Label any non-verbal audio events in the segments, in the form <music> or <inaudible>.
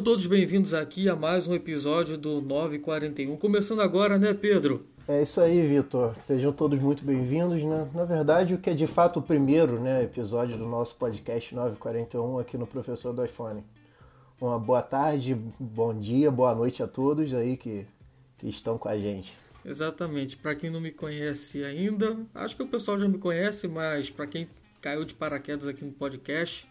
Sejam todos bem-vindos aqui a mais um episódio do 941. Começando agora, né, Pedro? É isso aí, Vitor. Sejam todos muito bem-vindos. Né? Na verdade, o que é de fato o primeiro né, episódio do nosso podcast 941 aqui no Professor do iPhone. Uma boa tarde, bom dia, boa noite a todos aí que, que estão com a gente. Exatamente. Para quem não me conhece ainda, acho que o pessoal já me conhece, mas para quem caiu de paraquedas aqui no podcast,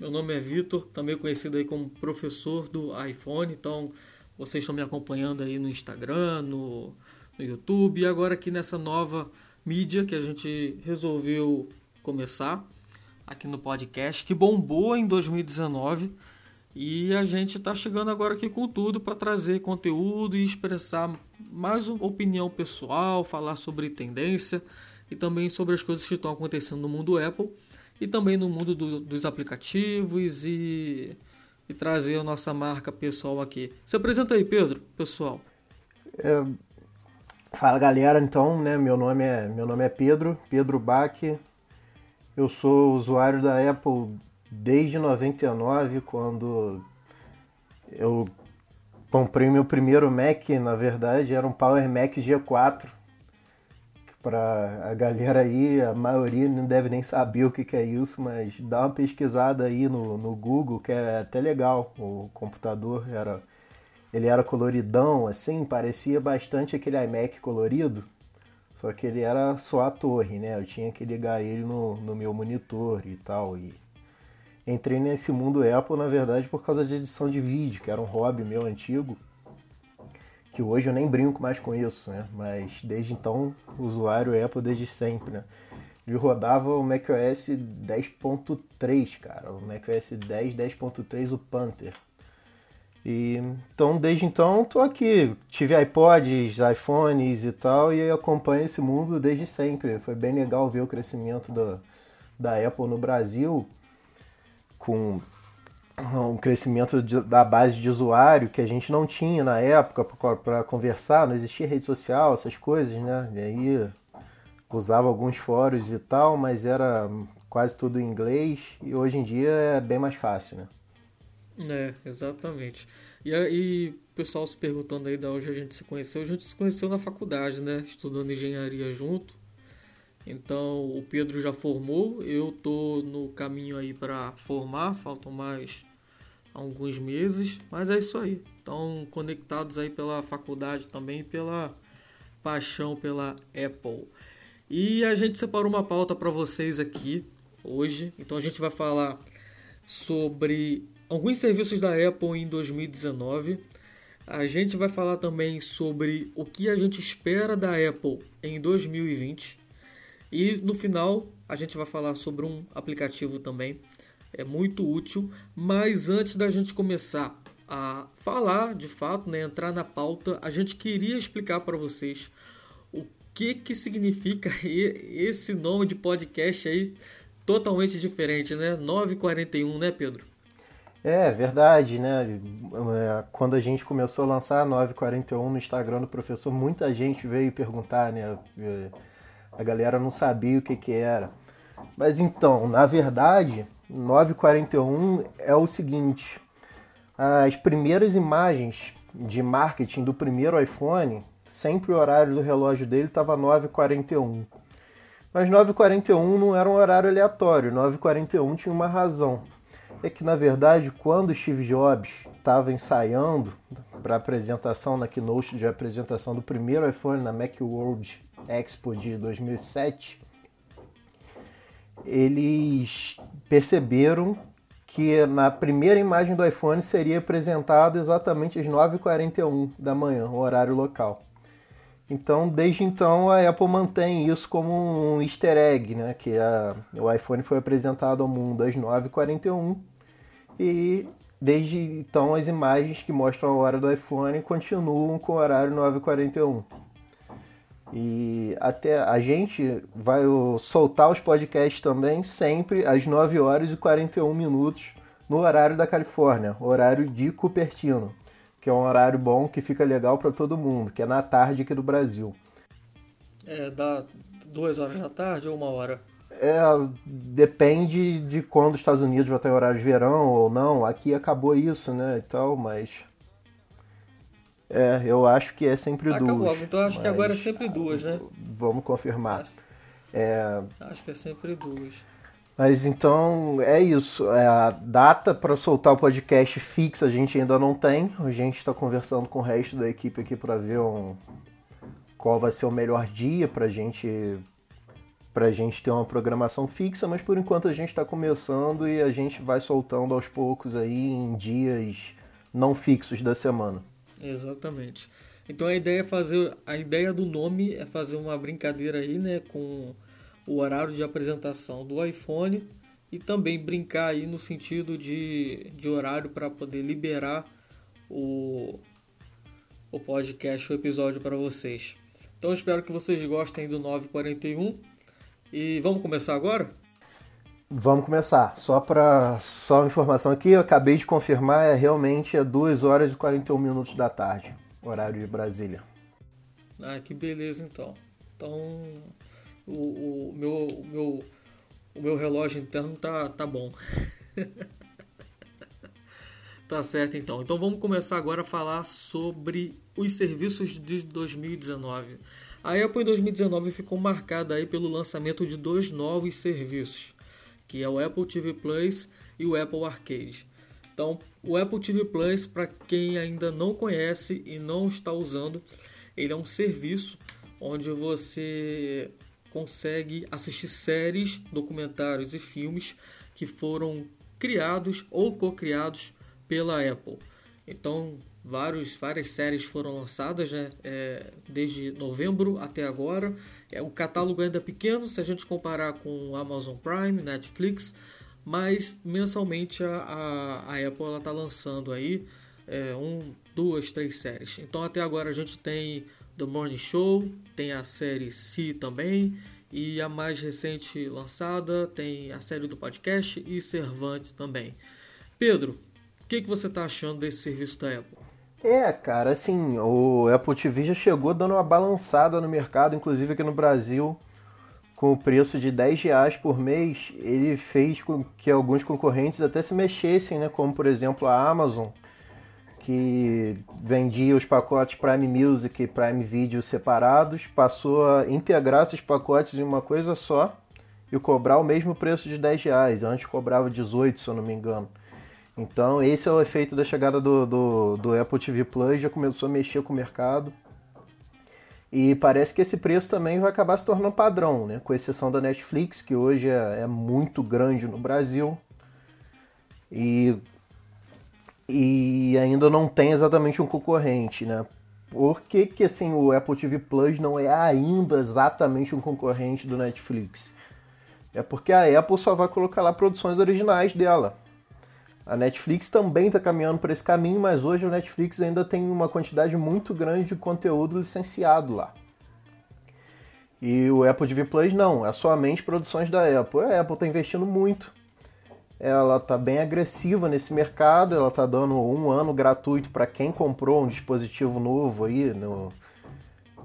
meu nome é Vitor, também conhecido aí como professor do iPhone. Então, vocês estão me acompanhando aí no Instagram, no, no YouTube e agora aqui nessa nova mídia que a gente resolveu começar aqui no podcast, que bombou em 2019. E a gente está chegando agora aqui com tudo para trazer conteúdo e expressar mais uma opinião pessoal, falar sobre tendência e também sobre as coisas que estão acontecendo no mundo Apple e também no mundo do, dos aplicativos e, e, trazer a nossa marca pessoal aqui. Se apresenta aí, Pedro, pessoal. É, fala galera, então, né? Meu nome é meu nome é Pedro, Pedro Bach. Eu sou usuário da Apple desde 99, quando eu comprei meu primeiro Mac, na verdade, era um Power Mac G4 para a galera aí, a maioria não deve nem saber o que, que é isso, mas dá uma pesquisada aí no, no Google, que é até legal. O computador era ele era coloridão, assim, parecia bastante aquele iMac colorido, só que ele era só a torre, né? Eu tinha que ligar ele no, no meu monitor e tal. E entrei nesse mundo Apple, na verdade, por causa de edição de vídeo, que era um hobby meu antigo que hoje eu nem brinco mais com isso, né? Mas desde então, usuário Apple desde sempre, né? Ele rodava o macOS 10.3, cara. O macOS 10, 10.3, o Panther. E, então, desde então, tô aqui. Tive iPods, iPhones e tal, e acompanho esse mundo desde sempre. Foi bem legal ver o crescimento da, da Apple no Brasil, com um crescimento de, da base de usuário que a gente não tinha na época para conversar, não existia rede social, essas coisas, né? E aí usava alguns fóruns e tal, mas era quase tudo em inglês e hoje em dia é bem mais fácil, né? É, exatamente. E aí, pessoal se perguntando aí da onde a gente se conheceu, a gente se conheceu na faculdade, né? Estudando engenharia junto. Então, o Pedro já formou, eu tô no caminho aí para formar, faltam mais alguns meses, mas é isso aí. Estão conectados aí pela faculdade também, pela paixão pela Apple. E a gente separou uma pauta para vocês aqui hoje. Então a gente vai falar sobre alguns serviços da Apple em 2019. A gente vai falar também sobre o que a gente espera da Apple em 2020. E no final a gente vai falar sobre um aplicativo também é muito útil. Mas antes da gente começar a falar, de fato, né, entrar na pauta, a gente queria explicar para vocês o que que significa <laughs> esse nome de podcast aí totalmente diferente, né? 941, né, Pedro? É verdade, né? É, quando a gente começou a lançar 941 no Instagram do professor, muita gente veio perguntar, né? A galera não sabia o que que era. Mas então, na verdade, 941 é o seguinte: as primeiras imagens de marketing do primeiro iPhone, sempre o horário do relógio dele estava 9h41. Mas 9h41 não era um horário aleatório, 9h41 tinha uma razão. É que na verdade, quando Steve Jobs estava ensaiando para apresentação na keynote de apresentação do primeiro iPhone na Macworld Expo de 2007, eles perceberam que na primeira imagem do iPhone seria apresentado exatamente às 9h41 da manhã, o horário local. Então, desde então, a Apple mantém isso como um easter egg, né? que a, o iPhone foi apresentado ao mundo às 9h41 e desde então as imagens que mostram a hora do iPhone continuam com o horário 9h41. E até a gente vai soltar os podcasts também sempre às 9 horas e 41 minutos no horário da Califórnia, horário de Cupertino, que é um horário bom que fica legal para todo mundo, que é na tarde aqui do Brasil. É, dá duas horas da tarde ou uma hora? É, depende de quando os Estados Unidos vai ter horário de verão ou não. Aqui acabou isso, né, e tal, mas... É, eu acho que é sempre duas. Acabou, então acho que agora é sempre duas, né? Vamos confirmar. Acho, é... acho que é sempre duas. Mas então é isso. É a data para soltar o podcast fixa a gente ainda não tem. A gente está conversando com o resto da equipe aqui para ver um, qual vai ser o melhor dia para gente para gente ter uma programação fixa, mas por enquanto a gente está começando e a gente vai soltando aos poucos aí em dias não fixos da semana. Exatamente. Então a ideia é fazer a ideia do nome é fazer uma brincadeira aí, né, com o horário de apresentação do iPhone e também brincar aí no sentido de, de horário para poder liberar o, o podcast, o episódio para vocês. Então espero que vocês gostem do 941 e vamos começar agora? Vamos começar. Só para só uma informação aqui, eu acabei de confirmar, é realmente é 2 horas e 41 minutos da tarde, horário de Brasília. Ah, que beleza então. Então, o, o meu, o meu, o meu relógio interno tá, tá bom. <laughs> tá certo então. Então vamos começar agora a falar sobre os serviços de 2019. A Apple em 2019 ficou marcada aí pelo lançamento de dois novos serviços, que é o Apple TV Plus e o Apple Arcade. Então, o Apple TV Plus, para quem ainda não conhece e não está usando, ele é um serviço onde você consegue assistir séries, documentários e filmes que foram criados ou co-criados pela Apple. Então, vários, várias séries foram lançadas né, é, desde novembro até agora. É, o catálogo ainda é pequeno se a gente comparar com Amazon Prime, Netflix, mas mensalmente a, a, a Apple está lançando aí é, um, duas, três séries. Então até agora a gente tem The Morning Show, tem a série Si também, e a mais recente lançada tem a série do podcast e Servante também. Pedro, o que, que você está achando desse serviço da Apple? É, cara, assim, o Apple TV já chegou dando uma balançada no mercado, inclusive aqui no Brasil, com o preço de 10 reais por mês, ele fez com que alguns concorrentes até se mexessem, né? Como por exemplo a Amazon, que vendia os pacotes Prime Music e Prime Video separados, passou a integrar esses pacotes em uma coisa só e cobrar o mesmo preço de 10 reais. Antes cobrava 18, se eu não me engano. Então esse é o efeito da chegada do, do, do Apple TV Plus, já começou a mexer com o mercado. E parece que esse preço também vai acabar se tornando padrão, né? com exceção da Netflix, que hoje é, é muito grande no Brasil. E, e ainda não tem exatamente um concorrente, né? Por que, que assim, o Apple TV Plus não é ainda exatamente um concorrente do Netflix? É porque a Apple só vai colocar lá produções originais dela. A Netflix também está caminhando por esse caminho, mas hoje a Netflix ainda tem uma quantidade muito grande de conteúdo licenciado lá. E o Apple TV Plus não, é somente produções da Apple. A Apple está investindo muito. Ela está bem agressiva nesse mercado, ela está dando um ano gratuito para quem comprou um dispositivo novo aí, no,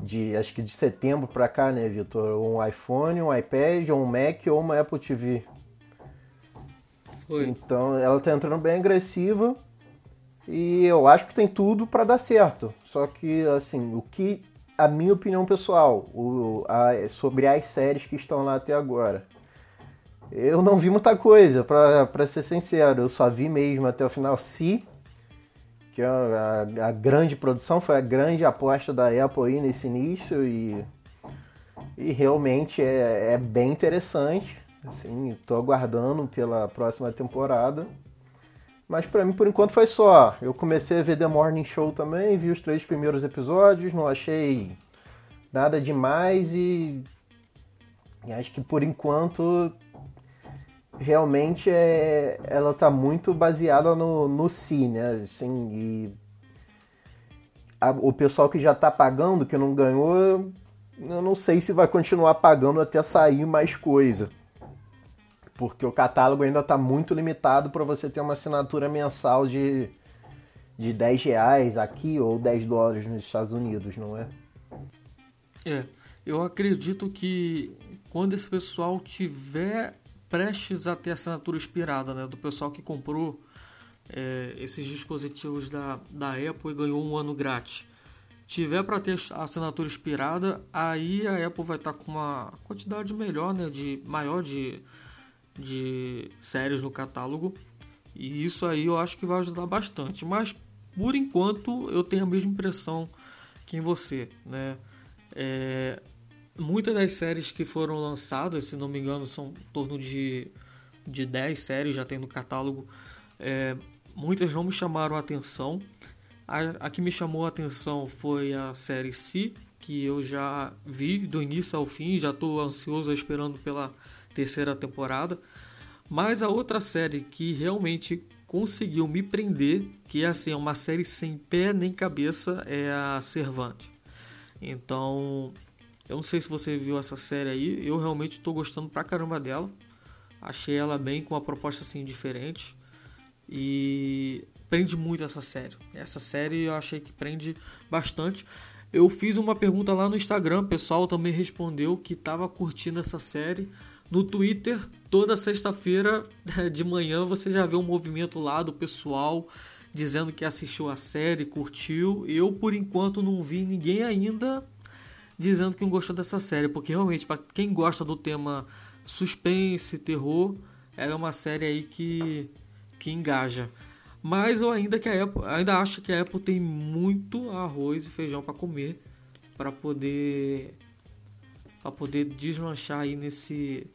de acho que de setembro para cá, né, Vitor? Um iPhone, um iPad, um Mac ou uma Apple TV. Foi. Então ela tá entrando bem agressiva e eu acho que tem tudo para dar certo. Só que, assim, o que. A minha opinião pessoal o, a, sobre as séries que estão lá até agora. Eu não vi muita coisa, para ser sincero. Eu só vi mesmo até o final Si, que é a, a, grande produção, foi a grande aposta da Apple aí nesse início e, e realmente é, é bem interessante. Assim, estou aguardando pela próxima temporada. Mas para mim, por enquanto, foi só. Eu comecei a ver The Morning Show também, vi os três primeiros episódios, não achei nada demais e, e acho que por enquanto realmente é, ela está muito baseada no, no si, né? Assim, e a, o pessoal que já está pagando, que não ganhou, eu não sei se vai continuar pagando até sair mais coisa porque o catálogo ainda está muito limitado para você ter uma assinatura mensal de, de 10 reais aqui ou 10 dólares nos Estados Unidos, não é? É, eu acredito que quando esse pessoal tiver prestes a ter assinatura expirada, né, do pessoal que comprou é, esses dispositivos da, da Apple e ganhou um ano grátis, tiver para ter a assinatura expirada, aí a Apple vai estar tá com uma quantidade melhor, né, de maior de, de séries no catálogo. E isso aí eu acho que vai ajudar bastante. Mas por enquanto eu tenho a mesma impressão que em você, né? É, muitas das séries que foram lançadas, se não me engano, são em torno de, de 10 séries já tem no catálogo. É, muitas não me chamaram a atenção. A, a, que me chamou a atenção foi a série C, que eu já vi do início ao fim, já estou ansioso esperando pela terceira temporada. Mas a outra série que realmente conseguiu me prender, que é assim, uma série sem pé nem cabeça, é a Servante. Então, eu não sei se você viu essa série aí, eu realmente estou gostando pra caramba dela. Achei ela bem com uma proposta assim diferente e prende muito essa série. Essa série eu achei que prende bastante. Eu fiz uma pergunta lá no Instagram, o pessoal também respondeu que estava curtindo essa série. No Twitter, toda sexta-feira <laughs> de manhã você já vê um movimento lá do pessoal dizendo que assistiu a série, curtiu. Eu, por enquanto, não vi ninguém ainda dizendo que não gostou dessa série, porque realmente, para quem gosta do tema suspense, terror, ela é uma série aí que, que engaja. Mas eu ainda que a Apple, ainda acho que a Apple tem muito arroz e feijão para comer para poder para poder deslanchar aí nesse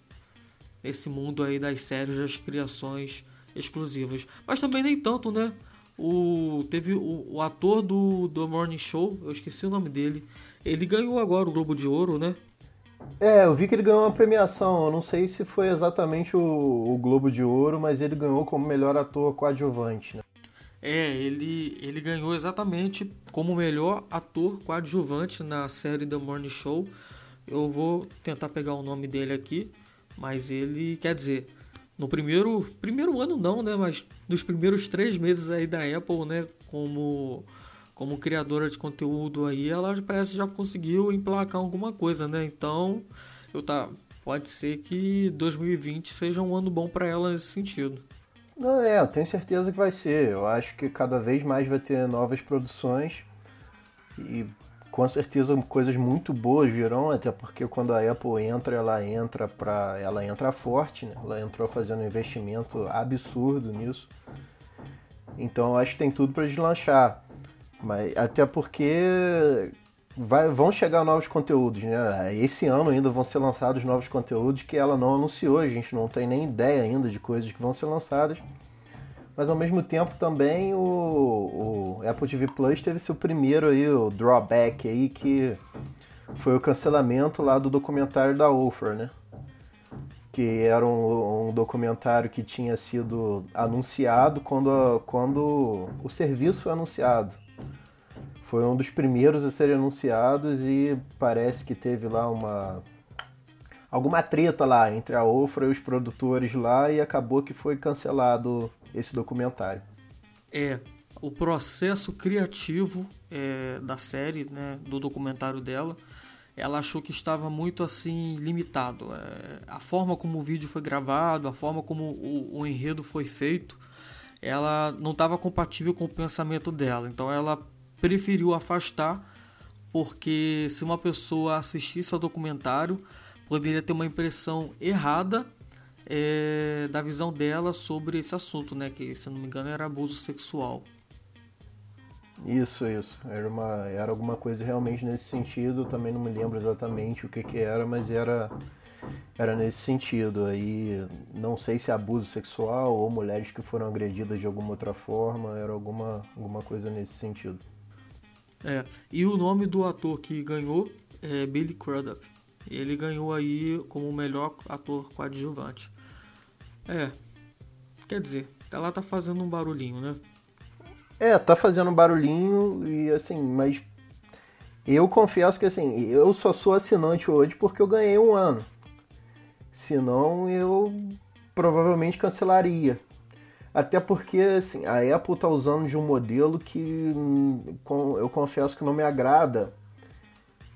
nesse mundo aí das séries, das criações exclusivas. Mas também nem tanto, né? O teve o, o ator do do Morning Show, eu esqueci o nome dele. Ele ganhou agora o Globo de Ouro, né? É, eu vi que ele ganhou uma premiação. Eu não sei se foi exatamente o, o Globo de Ouro, mas ele ganhou como melhor ator coadjuvante, né? É, ele, ele ganhou exatamente como melhor ator coadjuvante na série The Morning Show. Eu vou tentar pegar o nome dele aqui, mas ele, quer dizer, no primeiro, primeiro ano não, né? Mas nos primeiros três meses aí da Apple, né? Como como criadora de conteúdo aí, ela parece já conseguiu emplacar alguma coisa, né? Então, eu tá, pode ser que 2020 seja um ano bom para ela nesse sentido. Não, é, eu tenho certeza que vai ser. Eu acho que cada vez mais vai ter novas produções e com certeza coisas muito boas virão, até porque quando a Apple entra, ela entra para, ela entra forte, né? Ela entrou fazendo um investimento absurdo nisso. Então acho que tem tudo para deslanchar. Mas até porque vai, vão chegar novos conteúdos, né? Esse ano ainda vão ser lançados novos conteúdos que ela não anunciou, a gente não tem nem ideia ainda de coisas que vão ser lançadas. Mas ao mesmo tempo também o, o Apple TV Plus teve seu primeiro aí, o drawback aí, que foi o cancelamento lá do documentário da Ofer, né? Que era um, um, documentário que tinha sido anunciado quando, quando o serviço foi anunciado. Foi um dos primeiros a serem anunciados e parece que teve lá uma alguma treta lá entre a Ofra e os produtores lá e acabou que foi cancelado esse documentário. É, o processo criativo é, da série, né, do documentário dela, ela achou que estava muito assim limitado. É, a forma como o vídeo foi gravado, a forma como o, o enredo foi feito, ela não estava compatível com o pensamento dela. Então ela preferiu afastar, porque se uma pessoa assistisse ao documentário, poderia ter uma impressão errada é, da visão dela sobre esse assunto, né? Que, se não me engano, era abuso sexual. Isso, isso. Era, uma, era alguma coisa realmente nesse sentido. Também não me lembro exatamente o que, que era, mas era, era nesse sentido. Aí não sei se é abuso sexual ou mulheres que foram agredidas de alguma outra forma. Era alguma, alguma coisa nesse sentido. É, e o nome do ator que ganhou é Billy Crudup. Ele ganhou aí como o melhor ator coadjuvante. É, quer dizer, ela tá fazendo um barulhinho, né? É, tá fazendo um barulhinho e assim, mas eu confesso que assim, eu só sou assinante hoje porque eu ganhei um ano. Senão eu provavelmente cancelaria. Até porque assim, a Apple está usando de um modelo que eu confesso que não me agrada,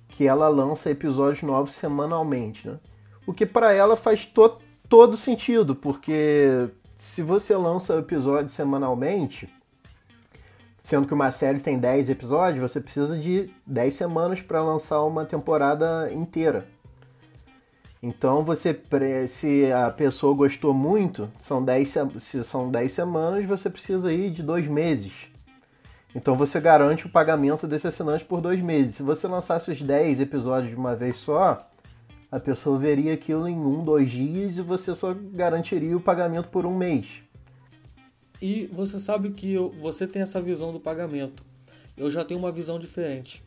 que ela lança episódios novos semanalmente. Né? O que para ela faz to todo sentido, porque se você lança episódios semanalmente, sendo que uma série tem 10 episódios, você precisa de 10 semanas para lançar uma temporada inteira. Então você se a pessoa gostou muito, são 10, se são 10 semanas, você precisa ir de dois meses. Então você garante o pagamento desse assinante por dois meses. Se você lançasse os 10 episódios de uma vez só, a pessoa veria aquilo em um, dois dias e você só garantiria o pagamento por um mês. E você sabe que eu, você tem essa visão do pagamento. Eu já tenho uma visão diferente.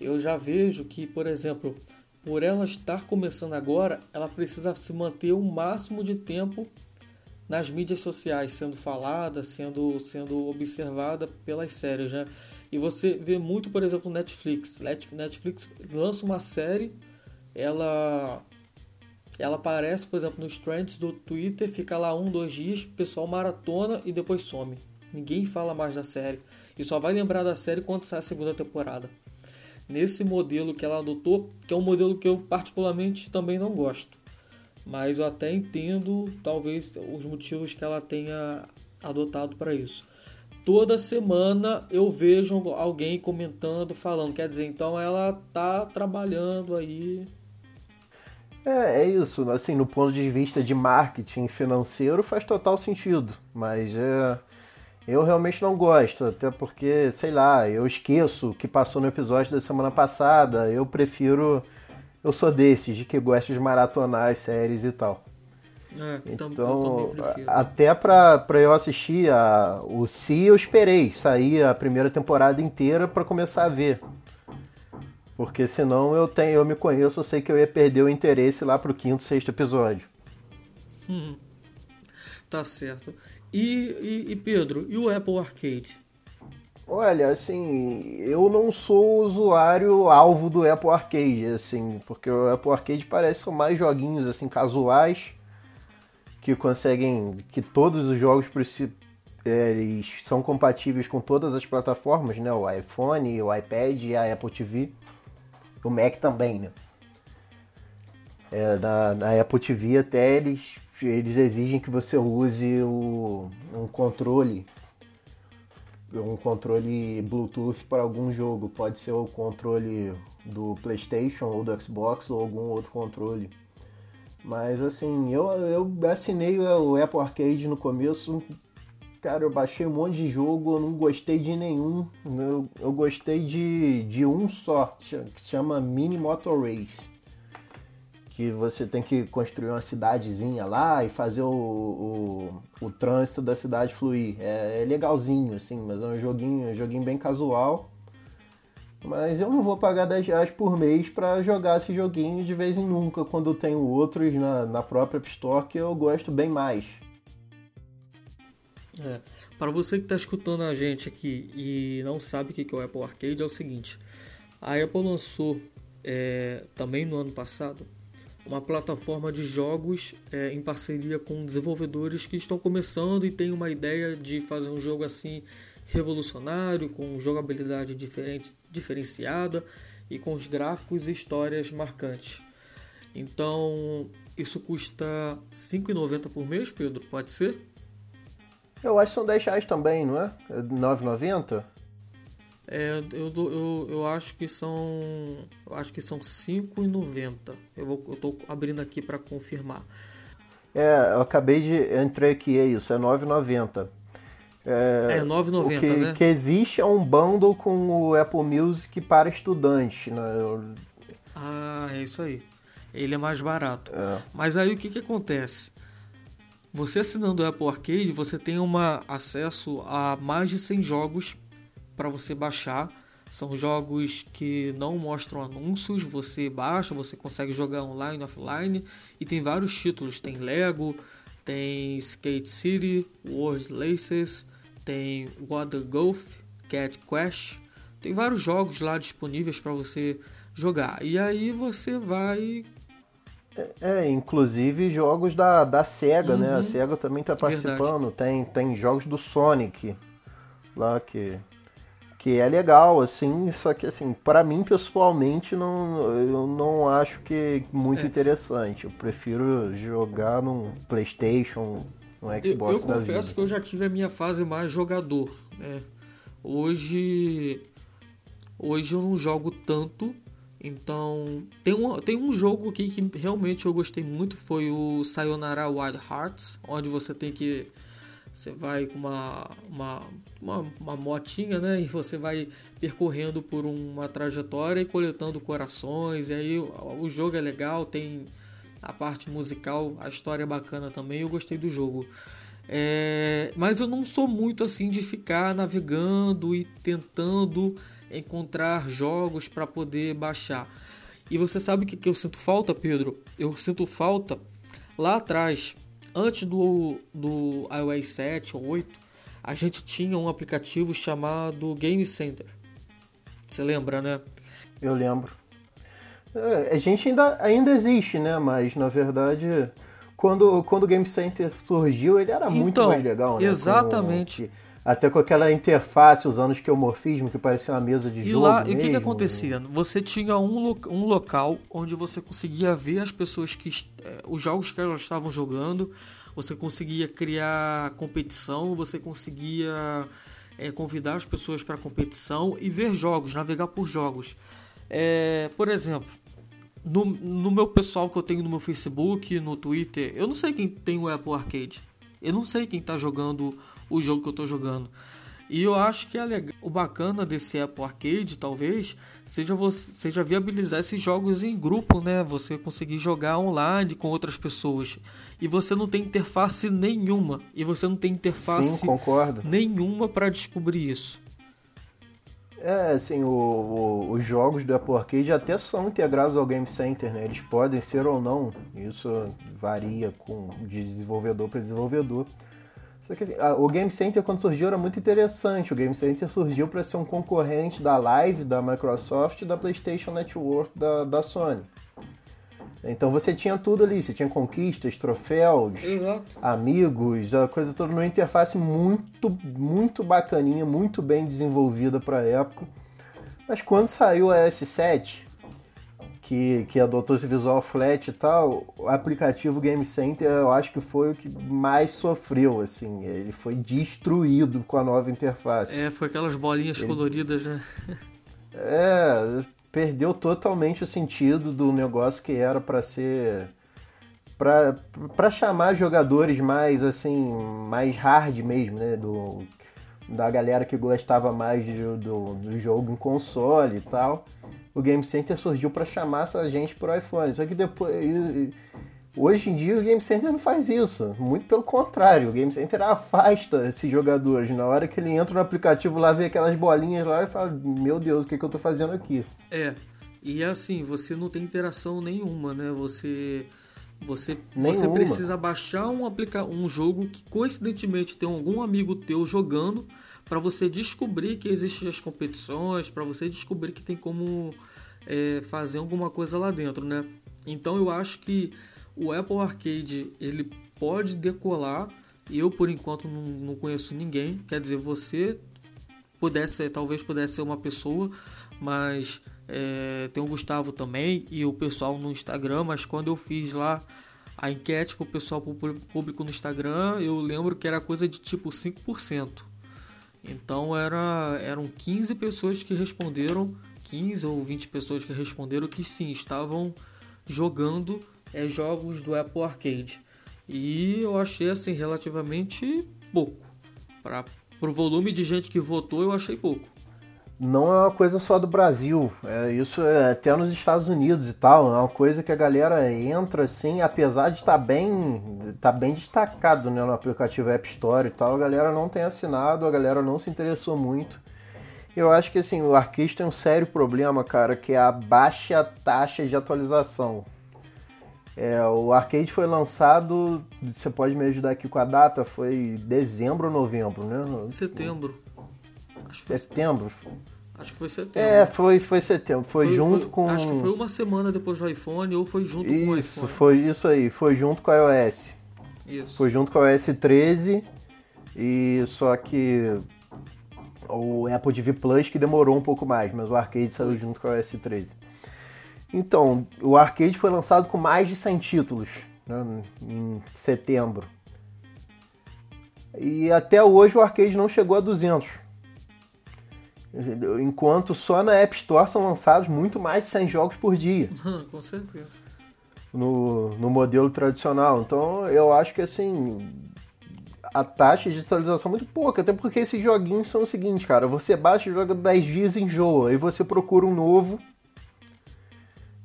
Eu já vejo que, por exemplo, por ela estar começando agora, ela precisa se manter o máximo de tempo nas mídias sociais, sendo falada, sendo, sendo observada pelas séries, né? E você vê muito, por exemplo, Netflix. Netflix lança uma série, ela ela aparece, por exemplo, nos trends do Twitter, fica lá um, dois dias, pessoal maratona e depois some. Ninguém fala mais da série. E só vai lembrar da série quando sai a segunda temporada nesse modelo que ela adotou, que é um modelo que eu particularmente também não gosto. Mas eu até entendo, talvez, os motivos que ela tenha adotado para isso. Toda semana eu vejo alguém comentando, falando, quer dizer, então ela tá trabalhando aí. É, é isso, assim, no ponto de vista de marketing financeiro faz total sentido, mas é, eu realmente não gosto, até porque, sei lá, eu esqueço o que passou no episódio da semana passada. Eu prefiro. Eu sou desses, de que gosta de maratonar as séries e tal. É, então, até pra, pra eu assistir a, o Si, eu esperei sair a primeira temporada inteira para começar a ver. Porque senão eu tenho, eu me conheço, eu sei que eu ia perder o interesse lá pro quinto, sexto episódio. Hum, tá certo. E, e, e Pedro, e o Apple Arcade? Olha, assim, eu não sou usuário alvo do Apple Arcade, assim, porque o Apple Arcade parece são mais joguinhos assim casuais que conseguem que todos os jogos é, eles são compatíveis com todas as plataformas, né? O iPhone, o iPad e a Apple TV, o Mac também, né? É, na, na Apple TV até eles eles exigem que você use o, um controle um controle Bluetooth para algum jogo. Pode ser o controle do PlayStation ou do Xbox ou algum outro controle. Mas assim, eu, eu assinei o Apple Arcade no começo. Cara, eu baixei um monte de jogo, eu não gostei de nenhum. Eu, eu gostei de, de um só, que se chama Mini Motor Race que você tem que construir uma cidadezinha lá e fazer o, o, o trânsito da cidade fluir. É, é, legalzinho, assim, mas é um joguinho, um joguinho bem casual. Mas eu não vou pagar 10 reais por mês para jogar esse joguinho de vez em nunca, quando eu tenho outros na, na própria App Store que eu gosto bem mais. É, para você que está escutando a gente aqui e não sabe o que é o Apple Arcade, é o seguinte: a Apple lançou é, também no ano passado uma plataforma de jogos é, em parceria com desenvolvedores que estão começando e têm uma ideia de fazer um jogo assim revolucionário, com jogabilidade diferente, diferenciada e com os gráficos e histórias marcantes. Então, isso custa R$ 5,90 por mês, Pedro? Pode ser? Eu acho que são 10 reais também, não é? é R$ 9,90? É, eu, eu, eu acho que são. Eu acho que são 5,90. Eu, vou, eu tô abrindo aqui para confirmar. É, eu acabei de. Entrei aqui, é isso, é 9,90. É, é 9,90, que, né? que existe é um bundle com o Apple Music para estudante, né? Eu... Ah, é isso aí. Ele é mais barato. É. Mas aí o que, que acontece? Você assinando o Apple Arcade, você tem uma acesso a mais de 100 jogos para você baixar. São jogos que não mostram anúncios, você baixa, você consegue jogar online, offline e tem vários títulos, tem Lego, tem Skate City, World Laces, tem Water Golf, Cat Quest, tem vários jogos lá disponíveis para você jogar. E aí você vai é, inclusive jogos da, da SEGA, uhum. né? A uhum. SEGA também está participando. Tem, tem jogos do Sonic lá que que é legal, assim, só que assim, para mim pessoalmente não, eu não acho que muito é. interessante. Eu prefiro jogar num PlayStation, no Xbox. Eu, eu confesso vida. que eu já tive a minha fase mais jogador, né? Hoje, hoje eu não jogo tanto, então tem um, tem um jogo aqui que realmente eu gostei muito foi o Sayonara Wild Hearts, onde você tem que você vai com uma, uma, uma, uma, motinha, né? E você vai percorrendo por uma trajetória e coletando corações. E aí o, o jogo é legal, tem a parte musical, a história é bacana também. Eu gostei do jogo. É, mas eu não sou muito assim de ficar navegando e tentando encontrar jogos para poder baixar. E você sabe o que, que eu sinto falta, Pedro? Eu sinto falta lá atrás Antes do, do iOS 7 ou 8, a gente tinha um aplicativo chamado Game Center. Você lembra, né? Eu lembro. É, a gente ainda, ainda existe, né? Mas na verdade, quando, quando o Game Center surgiu, ele era muito então, mais legal, né? Exatamente. Com, até com aquela interface usando esquemorfismo que parecia uma mesa de e jogo. Lá. E o que, que acontecia? Você tinha um, um local onde você conseguia ver as pessoas que. Eh, os jogos que elas estavam jogando, você conseguia criar competição, você conseguia é, convidar as pessoas para competição e ver jogos, navegar por jogos. É, por exemplo, no, no meu pessoal que eu tenho no meu Facebook, no Twitter, eu não sei quem tem o Apple Arcade. Eu não sei quem está jogando o jogo que eu estou jogando. E eu acho que é legal, o bacana desse Apple Arcade, talvez, seja, você, seja viabilizar esses jogos em grupo, né? Você conseguir jogar online com outras pessoas. E você não tem interface nenhuma. E você não tem interface Sim, nenhuma para descobrir isso. É, assim, o, o, os jogos do Apple Arcade até são integrados ao Game Center, né? Eles podem ser ou não. Isso varia com de desenvolvedor para desenvolvedor. Assim, o Game Center, quando surgiu, era muito interessante. O Game Center surgiu para ser um concorrente da Live da Microsoft e da PlayStation Network da, da Sony. Então você tinha tudo ali, você tinha conquistas, troféus, Exato. amigos, a coisa toda numa interface muito, muito bacaninha, muito bem desenvolvida para a época. Mas quando saiu a S7, que, que adotou esse visual flat e tal, o aplicativo Game Center eu acho que foi o que mais sofreu, assim, ele foi destruído com a nova interface. É, foi aquelas bolinhas ele... coloridas, né? É, perdeu totalmente o sentido do negócio que era para ser para chamar jogadores mais assim, mais hard mesmo, né, do da galera que gostava mais de, do, do jogo em console e tal o Game Center surgiu para chamar essa gente pro iPhone. Só que depois. Hoje em dia o Game Center não faz isso. Muito pelo contrário, o Game Center afasta esses jogadores. Na hora que ele entra no aplicativo lá, vê aquelas bolinhas lá e fala: Meu Deus, o que, que eu tô fazendo aqui? É. E assim, você não tem interação nenhuma, né? Você. Você, você precisa baixar um, aplica um jogo que coincidentemente tem algum amigo teu jogando para você descobrir que existem as competições, para você descobrir que tem como é, fazer alguma coisa lá dentro, né? Então eu acho que o Apple Arcade ele pode decolar. Eu por enquanto não, não conheço ninguém. Quer dizer, você pudesse, talvez pudesse ser uma pessoa, mas é, tem o Gustavo também e o pessoal no Instagram. Mas quando eu fiz lá a enquete para o pessoal público no Instagram, eu lembro que era coisa de tipo 5%. Então era, eram 15 pessoas que responderam, 15 ou 20 pessoas que responderam que sim, estavam jogando é, jogos do Apple Arcade. E eu achei assim relativamente pouco. Para o volume de gente que votou, eu achei pouco não é uma coisa só do Brasil. É, isso é até nos Estados Unidos e tal. É uma coisa que a galera entra assim, apesar de estar tá bem, tá bem destacado né, no aplicativo App Store e tal, a galera não tem assinado, a galera não se interessou muito. Eu acho que assim, o Arcade tem um sério problema, cara, que é a baixa taxa de atualização. É, o Arcade foi lançado, você pode me ajudar aqui com a data, foi dezembro ou novembro, né? Setembro. Acho que setembro. Acho que foi setembro. É, foi, foi setembro. Foi, foi junto foi, com. Acho que foi uma semana depois do iPhone ou foi junto isso, com o iPhone. Isso, foi isso aí. Foi junto com a iOS. Isso. Foi junto com a iOS 13. E só que. o Apple TV Plus que demorou um pouco mais, mas o arcade saiu junto com o s 13. Então, o arcade foi lançado com mais de 100 títulos né, em setembro. E até hoje o arcade não chegou a 200. Enquanto só na App Store são lançados muito mais de 100 jogos por dia. <laughs> com certeza. No, no modelo tradicional. Então eu acho que assim. A taxa de atualização é muito pouca, até porque esses joguinhos são o seguinte, cara. Você baixa e joga 10 dias e enjoa. Aí você procura um novo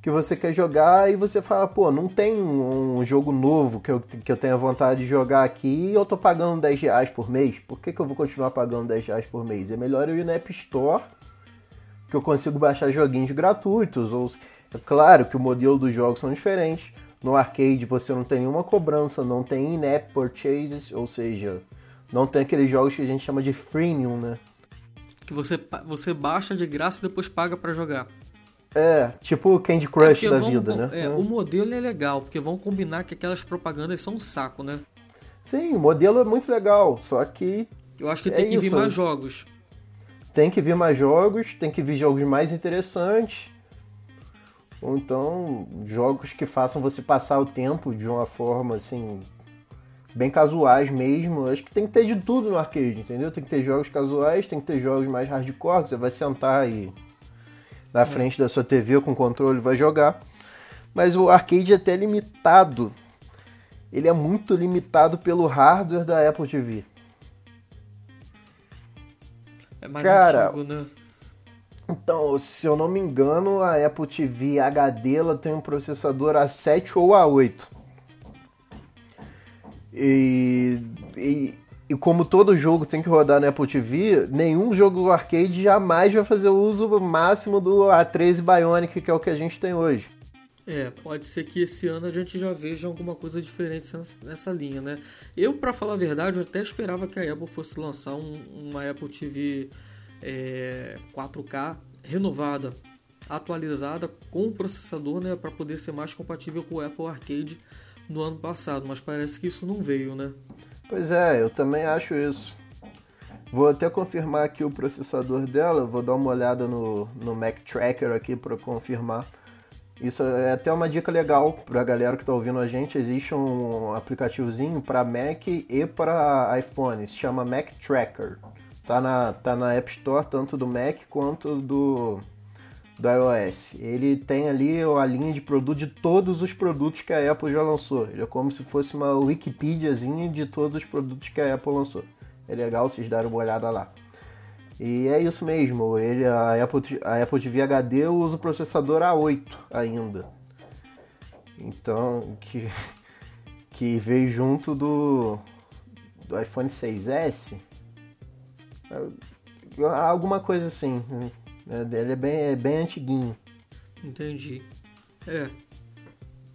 que você quer jogar e você fala, pô, não tem um jogo novo que eu, que eu tenha vontade de jogar aqui e eu tô pagando 10 reais por mês. Por que, que eu vou continuar pagando 10 reais por mês? É melhor eu ir na App Store, que eu consigo baixar joguinhos gratuitos. Ou, é claro que o modelo dos jogos são diferentes. No arcade você não tem nenhuma cobrança, não tem in-app purchases, ou seja, não tem aqueles jogos que a gente chama de freemium, né? Que você, você baixa de graça e depois paga para jogar. É, tipo o Candy Crush é da vida, né? É, hum. O modelo é legal, porque vão combinar que aquelas propagandas são um saco, né? Sim, o modelo é muito legal, só que. Eu acho que é tem que isso. vir mais jogos. Tem que vir mais jogos, tem que vir jogos mais interessantes. Ou então, jogos que façam você passar o tempo de uma forma assim. Bem casuais mesmo. Eu acho que tem que ter de tudo no arcade, entendeu? Tem que ter jogos casuais, tem que ter jogos mais hardcore, que você vai sentar e na frente da sua TV com controle vai jogar. Mas o arcade é até limitado. Ele é muito limitado pelo hardware da Apple TV. É mais Cara, antigo, né? Então, se eu não me engano, a Apple TV HD ela tem um processador A7 ou A8. E, e e como todo jogo tem que rodar na Apple TV, nenhum jogo arcade jamais vai fazer uso máximo do A13 Bionic, que é o que a gente tem hoje. É, pode ser que esse ano a gente já veja alguma coisa diferente nessa linha, né? Eu, para falar a verdade, eu até esperava que a Apple fosse lançar um, uma Apple TV é, 4K renovada, atualizada com o processador, né, para poder ser mais compatível com o Apple Arcade no ano passado, mas parece que isso não veio, né? Pois é, eu também acho isso. Vou até confirmar aqui o processador dela, vou dar uma olhada no, no Mac Tracker aqui para confirmar. Isso é até uma dica legal para a galera que está ouvindo a gente. Existe um aplicativozinho para Mac e para iPhone, se chama Mac Tracker. Tá na, tá na App Store tanto do Mac quanto do, do iOS. Ele tem ali a linha de produto de todos os produtos que a Apple já lançou. Ele é como se fosse uma Wikipediazinha de todos os produtos que a Apple lançou. É legal vocês darem uma olhada lá. E é isso mesmo, ele, a, Apple, a Apple TV HD usa o processador A8 ainda. Então, que, que veio junto do, do iPhone 6S. Alguma coisa assim. Né? É, ele é bem, é bem antiguinho. Entendi. É.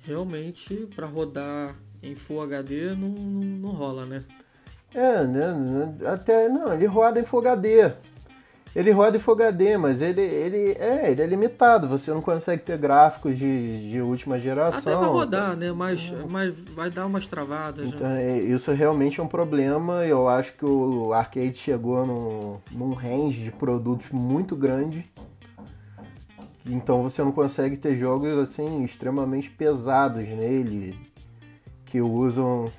Realmente, para rodar em Full HD não, não, não, rola, né? É, né? Até. Não, ele roda em Full HD. Ele roda em Full HD, mas ele, ele, é, ele é limitado. Você não consegue ter gráficos de, de última geração. Até vai rodar, então, né? Mas, é. mas vai dar umas travadas. Então, é, isso realmente é um problema. Eu acho que o arcade chegou num, num range de produtos muito grande. Então você não consegue ter jogos assim extremamente pesados nele que usam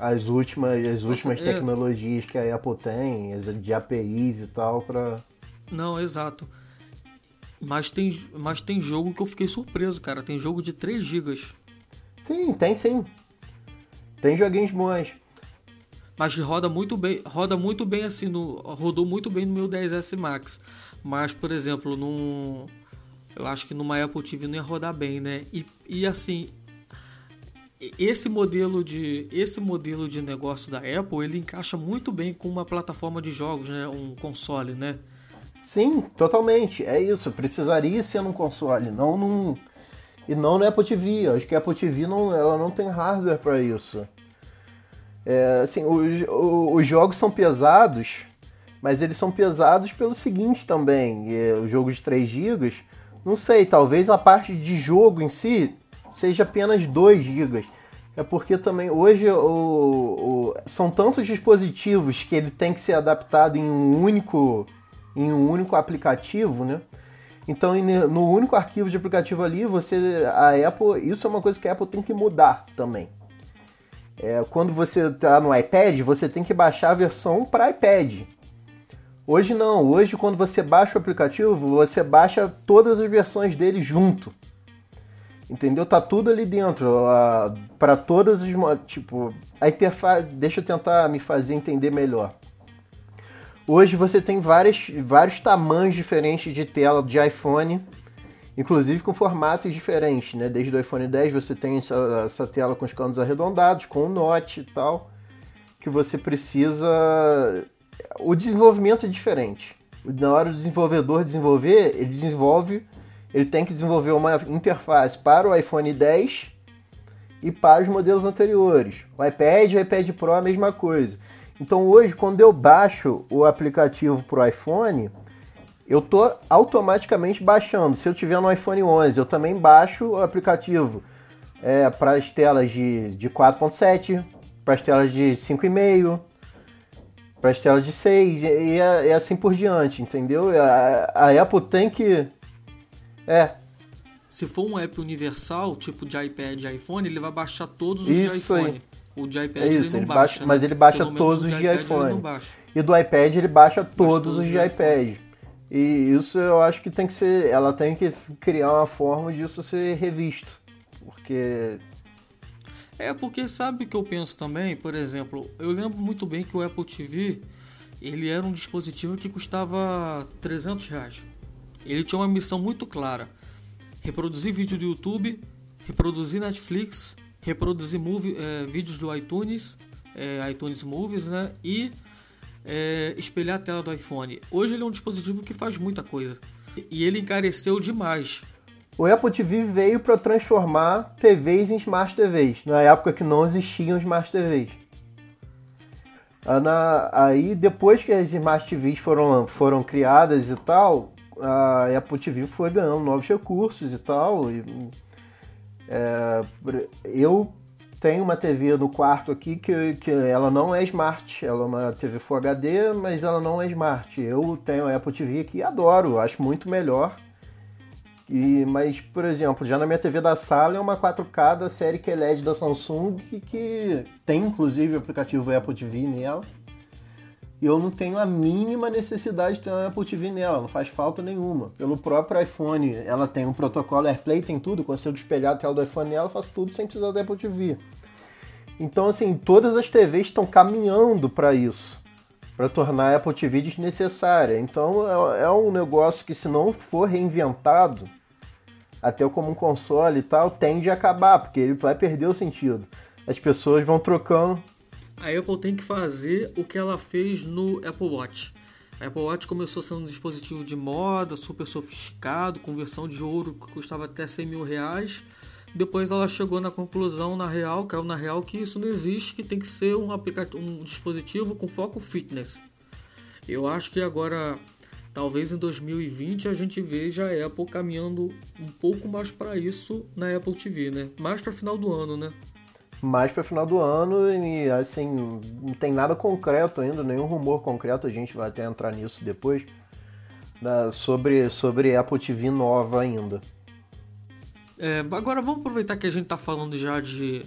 as últimas, as últimas Nossa, é. tecnologias que a Apple tem, de APIs e tal, para não, exato. Mas tem, mas tem jogo que eu fiquei surpreso, cara. Tem jogo de 3 GB. Sim, tem sim. Tem joguinhos bons. Mas roda muito bem, roda muito bem assim no, rodou muito bem no meu 10S Max. Mas, por exemplo, num eu acho que numa Apple TV não ia rodar bem, né? E, e assim, esse modelo de esse modelo de negócio da Apple, ele encaixa muito bem com uma plataforma de jogos, né? Um console, né? Sim, totalmente. É isso. Precisaria ser num console, não num. E não no Apple TV. acho que a Apple TV não, ela não tem hardware para isso. É, assim, os, os jogos são pesados, mas eles são pesados pelo seguinte também. É, o jogo de 3 GB, não sei, talvez a parte de jogo em si seja apenas 2 GB. É porque também hoje o, o, são tantos dispositivos que ele tem que ser adaptado em um único em um único aplicativo, né? Então, no único arquivo de aplicativo ali, você a Apple, isso é uma coisa que a Apple tem que mudar também. É, quando você está no iPad, você tem que baixar a versão para iPad. Hoje não, hoje quando você baixa o aplicativo, você baixa todas as versões dele junto. Entendeu? Tá tudo ali dentro. para todas as. Tipo, a interface. Deixa eu tentar me fazer entender melhor. Hoje você tem várias, vários tamanhos diferentes de tela de iPhone, inclusive com formatos diferentes, né? Desde o iPhone 10 você tem essa, essa tela com os cantos arredondados, com o Note e tal, que você precisa. O desenvolvimento é diferente. Na hora do desenvolvedor desenvolver, ele desenvolve, ele tem que desenvolver uma interface para o iPhone 10 e para os modelos anteriores. O iPad e o iPad Pro a mesma coisa. Então hoje, quando eu baixo o aplicativo para o iPhone, eu estou automaticamente baixando. Se eu tiver no iPhone 11, eu também baixo o aplicativo é, para as telas de, de 4.7, para as telas de 5,5, para as telas de 6 e, e, e, assim por diante, entendeu? A, a Apple tem que... É, se for um app universal, tipo de iPad e iPhone, ele vai baixar todos os Isso de iPhone. Aí. O de iPad é isso, ele ele baixa, baixa né? mas ele baixa todos os de, iPhone. E do iPad ele baixa todos os de iPad. E isso eu acho que tem que ser. Ela tem que criar uma forma disso ser revisto. Porque. É, porque sabe o que eu penso também? Por exemplo, eu lembro muito bem que o Apple TV ele era um dispositivo que custava 300 reais. Ele tinha uma missão muito clara: reproduzir vídeo do YouTube, reproduzir Netflix reproduzir movie, é, vídeos do iTunes, é, iTunes Movies, né? E é, espelhar a tela do iPhone. Hoje ele é um dispositivo que faz muita coisa. E ele encareceu demais. O Apple TV veio para transformar TVs em Smart TVs, na época que não existiam Smart TVs. Ah, aí, depois que as Smart TVs foram, foram criadas e tal, a Apple TV foi ganhando novos recursos e tal. E, é, eu tenho uma TV no quarto aqui que, que ela não é smart, ela é uma TV Full HD, mas ela não é smart. Eu tenho a Apple TV aqui e adoro, acho muito melhor. E, mas, por exemplo, já na minha TV da sala é uma 4K da série QLED da Samsung que, que tem inclusive o aplicativo Apple TV nela e eu não tenho a mínima necessidade de ter uma Apple TV nela, não faz falta nenhuma. Pelo próprio iPhone, ela tem um protocolo AirPlay, tem tudo, consigo espelhar a tela do iPhone nela, faço tudo sem precisar da Apple TV. Então, assim, todas as TVs estão caminhando para isso, para tornar a Apple TV desnecessária. Então, é, é um negócio que, se não for reinventado, até como um console e tal, tende a acabar, porque ele vai perder o sentido. As pessoas vão trocando a Apple tem que fazer o que ela fez no Apple Watch. A Apple Watch começou sendo um dispositivo de moda, super sofisticado, com versão de ouro que custava até 100 mil reais. Depois ela chegou na conclusão, na real, caiu na real, que isso não existe, que tem que ser um, um dispositivo com foco fitness. Eu acho que agora, talvez em 2020, a gente veja a Apple caminhando um pouco mais para isso na Apple TV, né? Mais para final do ano, né? Mais para final do ano e assim não tem nada concreto ainda, nenhum rumor concreto, a gente vai até entrar nisso depois da, sobre sobre Apple TV nova ainda. É, agora vamos aproveitar que a gente está falando já de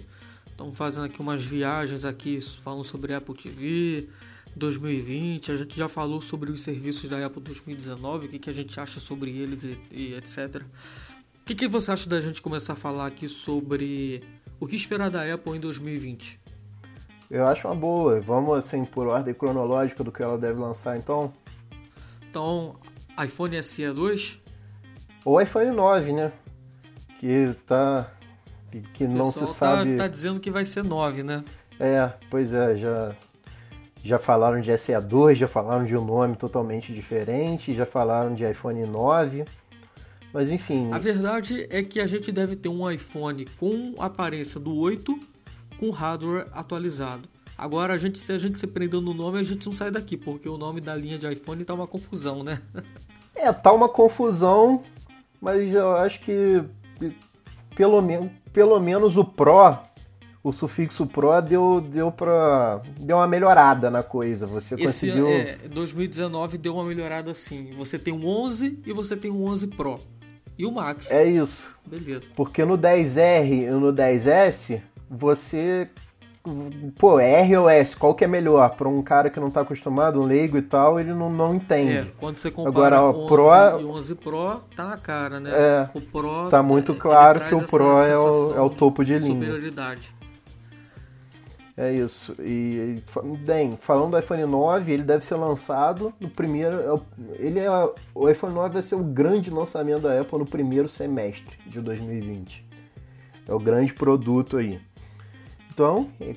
estamos fazendo aqui umas viagens aqui falando sobre Apple TV 2020, a gente já falou sobre os serviços da Apple 2019, o que, que a gente acha sobre eles e, e etc. O que, que você acha da gente começar a falar aqui sobre o que esperar da Apple em 2020? Eu acho uma boa. Vamos assim por ordem cronológica do que ela deve lançar, então. Então, iPhone SE 2? Ou iPhone 9, né? Que tá que, que não se tá, sabe. Tá dizendo que vai ser 9, né? É, pois é, já já falaram de SE2, já falaram de um nome totalmente diferente, já falaram de iPhone 9. Mas enfim. A verdade é que a gente deve ter um iPhone com aparência do 8 com hardware atualizado. Agora, a gente, se a gente se prender no nome, a gente não sai daqui, porque o nome da linha de iPhone tá uma confusão, né? <laughs> é, tá uma confusão, mas eu acho que pelo, me pelo menos o Pro, o sufixo Pro deu, deu, pra, deu uma melhorada na coisa. Você Esse conseguiu. É, 2019 deu uma melhorada assim. Você tem um 11 e você tem um 11 Pro. E o Max. É isso. Beleza. Porque no 10R e no 10S, você. Pô, R ou S, qual que é melhor? Para um cara que não tá acostumado, um leigo e tal, ele não, não entende. É, quando você compara Agora, ó, 11 Pro- e 11 Pro, tá a cara, né? É, o Pro Tá muito ele claro que o Pro é o, é o topo de de linha. superioridade. É isso. E, bem, falando do iPhone 9, ele deve ser lançado no primeiro. é Ele é o iPhone 9 vai ser o grande lançamento da Apple no primeiro semestre de 2020. É o grande produto aí. Então, é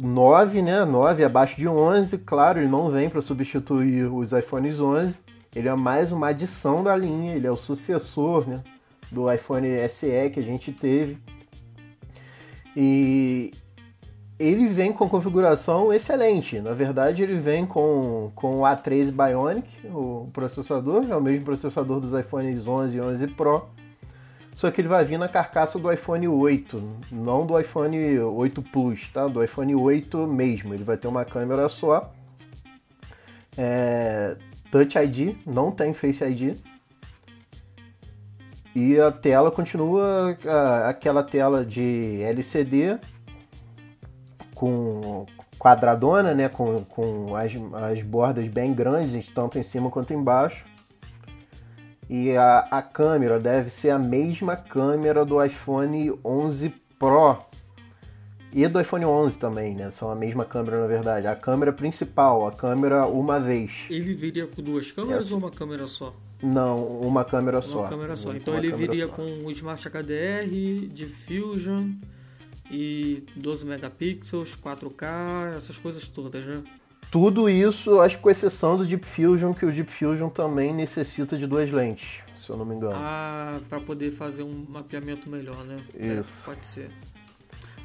9, né? 9 abaixo de 11, claro, ele não vem para substituir os iPhones 11. Ele é mais uma adição da linha, ele é o sucessor, né, do iPhone SE que a gente teve. E ele vem com configuração excelente. Na verdade, ele vem com, com o A13 Bionic, o processador, é o mesmo processador dos iPhones 11 e 11 Pro. Só que ele vai vir na carcaça do iPhone 8, não do iPhone 8 Plus, tá? Do iPhone 8 mesmo. Ele vai ter uma câmera só. É, Touch ID, não tem Face ID. E a tela continua ah, aquela tela de LCD com quadradona, né? Com, com as, as bordas bem grandes, tanto em cima quanto embaixo. E a, a câmera deve ser a mesma câmera do iPhone 11 Pro e do iPhone 11 também, né? São a mesma câmera, na verdade. A câmera principal, a câmera uma vez. Ele viria com duas câmeras Essa- ou uma câmera só? Não, uma câmera Uma só. câmera só. Uma Então ele câmera viria só. com o Smart HDR, Deep Fusion e 12 megapixels, 4K, essas coisas todas, né? Tudo isso, acho que com exceção do Deep Fusion, que o Deep Fusion também necessita de duas lentes, se eu não me engano. Ah, para poder fazer um mapeamento melhor, né? Isso. É, pode ser.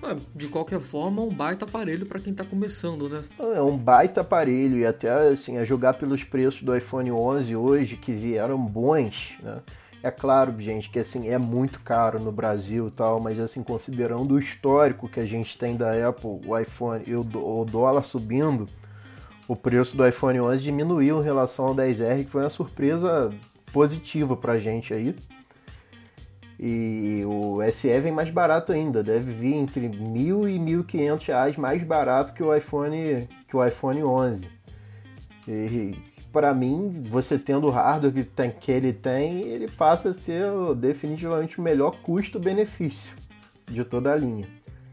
Ah, de qualquer forma, um baita aparelho para quem tá começando, né? É um baita aparelho e até assim, a jogar pelos preços do iPhone 11 hoje que vieram bons, né? É claro, gente, que assim é muito caro no Brasil e tal, mas assim, considerando o histórico que a gente tem da Apple, o iPhone e o dó- o dólar subindo, o preço do iPhone 11 diminuiu em relação ao 10R, que foi uma surpresa positiva pra gente aí. E o SE vem mais barato ainda, deve vir entre mil e mil quinhentos reais mais barato que o iPhone que o iPhone 11. E para mim, você tendo o hardware que, tem, que ele tem, ele passa a ser definitivamente o melhor custo-benefício de toda a linha.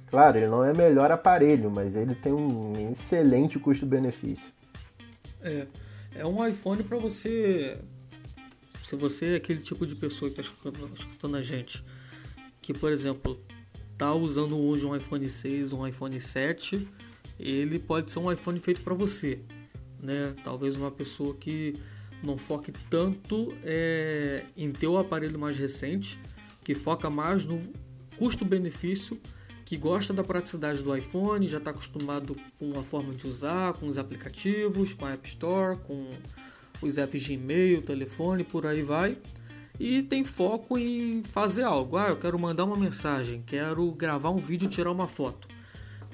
Claro, ele não é melhor aparelho, mas ele tem um excelente custo-benefício. É, é um iPhone para você. Se você é aquele tipo de pessoa que está escutando, escutando a gente, que por exemplo tá usando hoje um iPhone 6, um iPhone 7, ele pode ser um iPhone feito para você, né? Talvez uma pessoa que não foque tanto é, em ter o aparelho mais recente, que foca mais no custo-benefício, que gosta da praticidade do iPhone, já está acostumado com a forma de usar, com os aplicativos, com a App Store, com os apps de e-mail, telefone, por aí vai. E tem foco em fazer algo. Ah, eu quero mandar uma mensagem, quero gravar um vídeo tirar uma foto.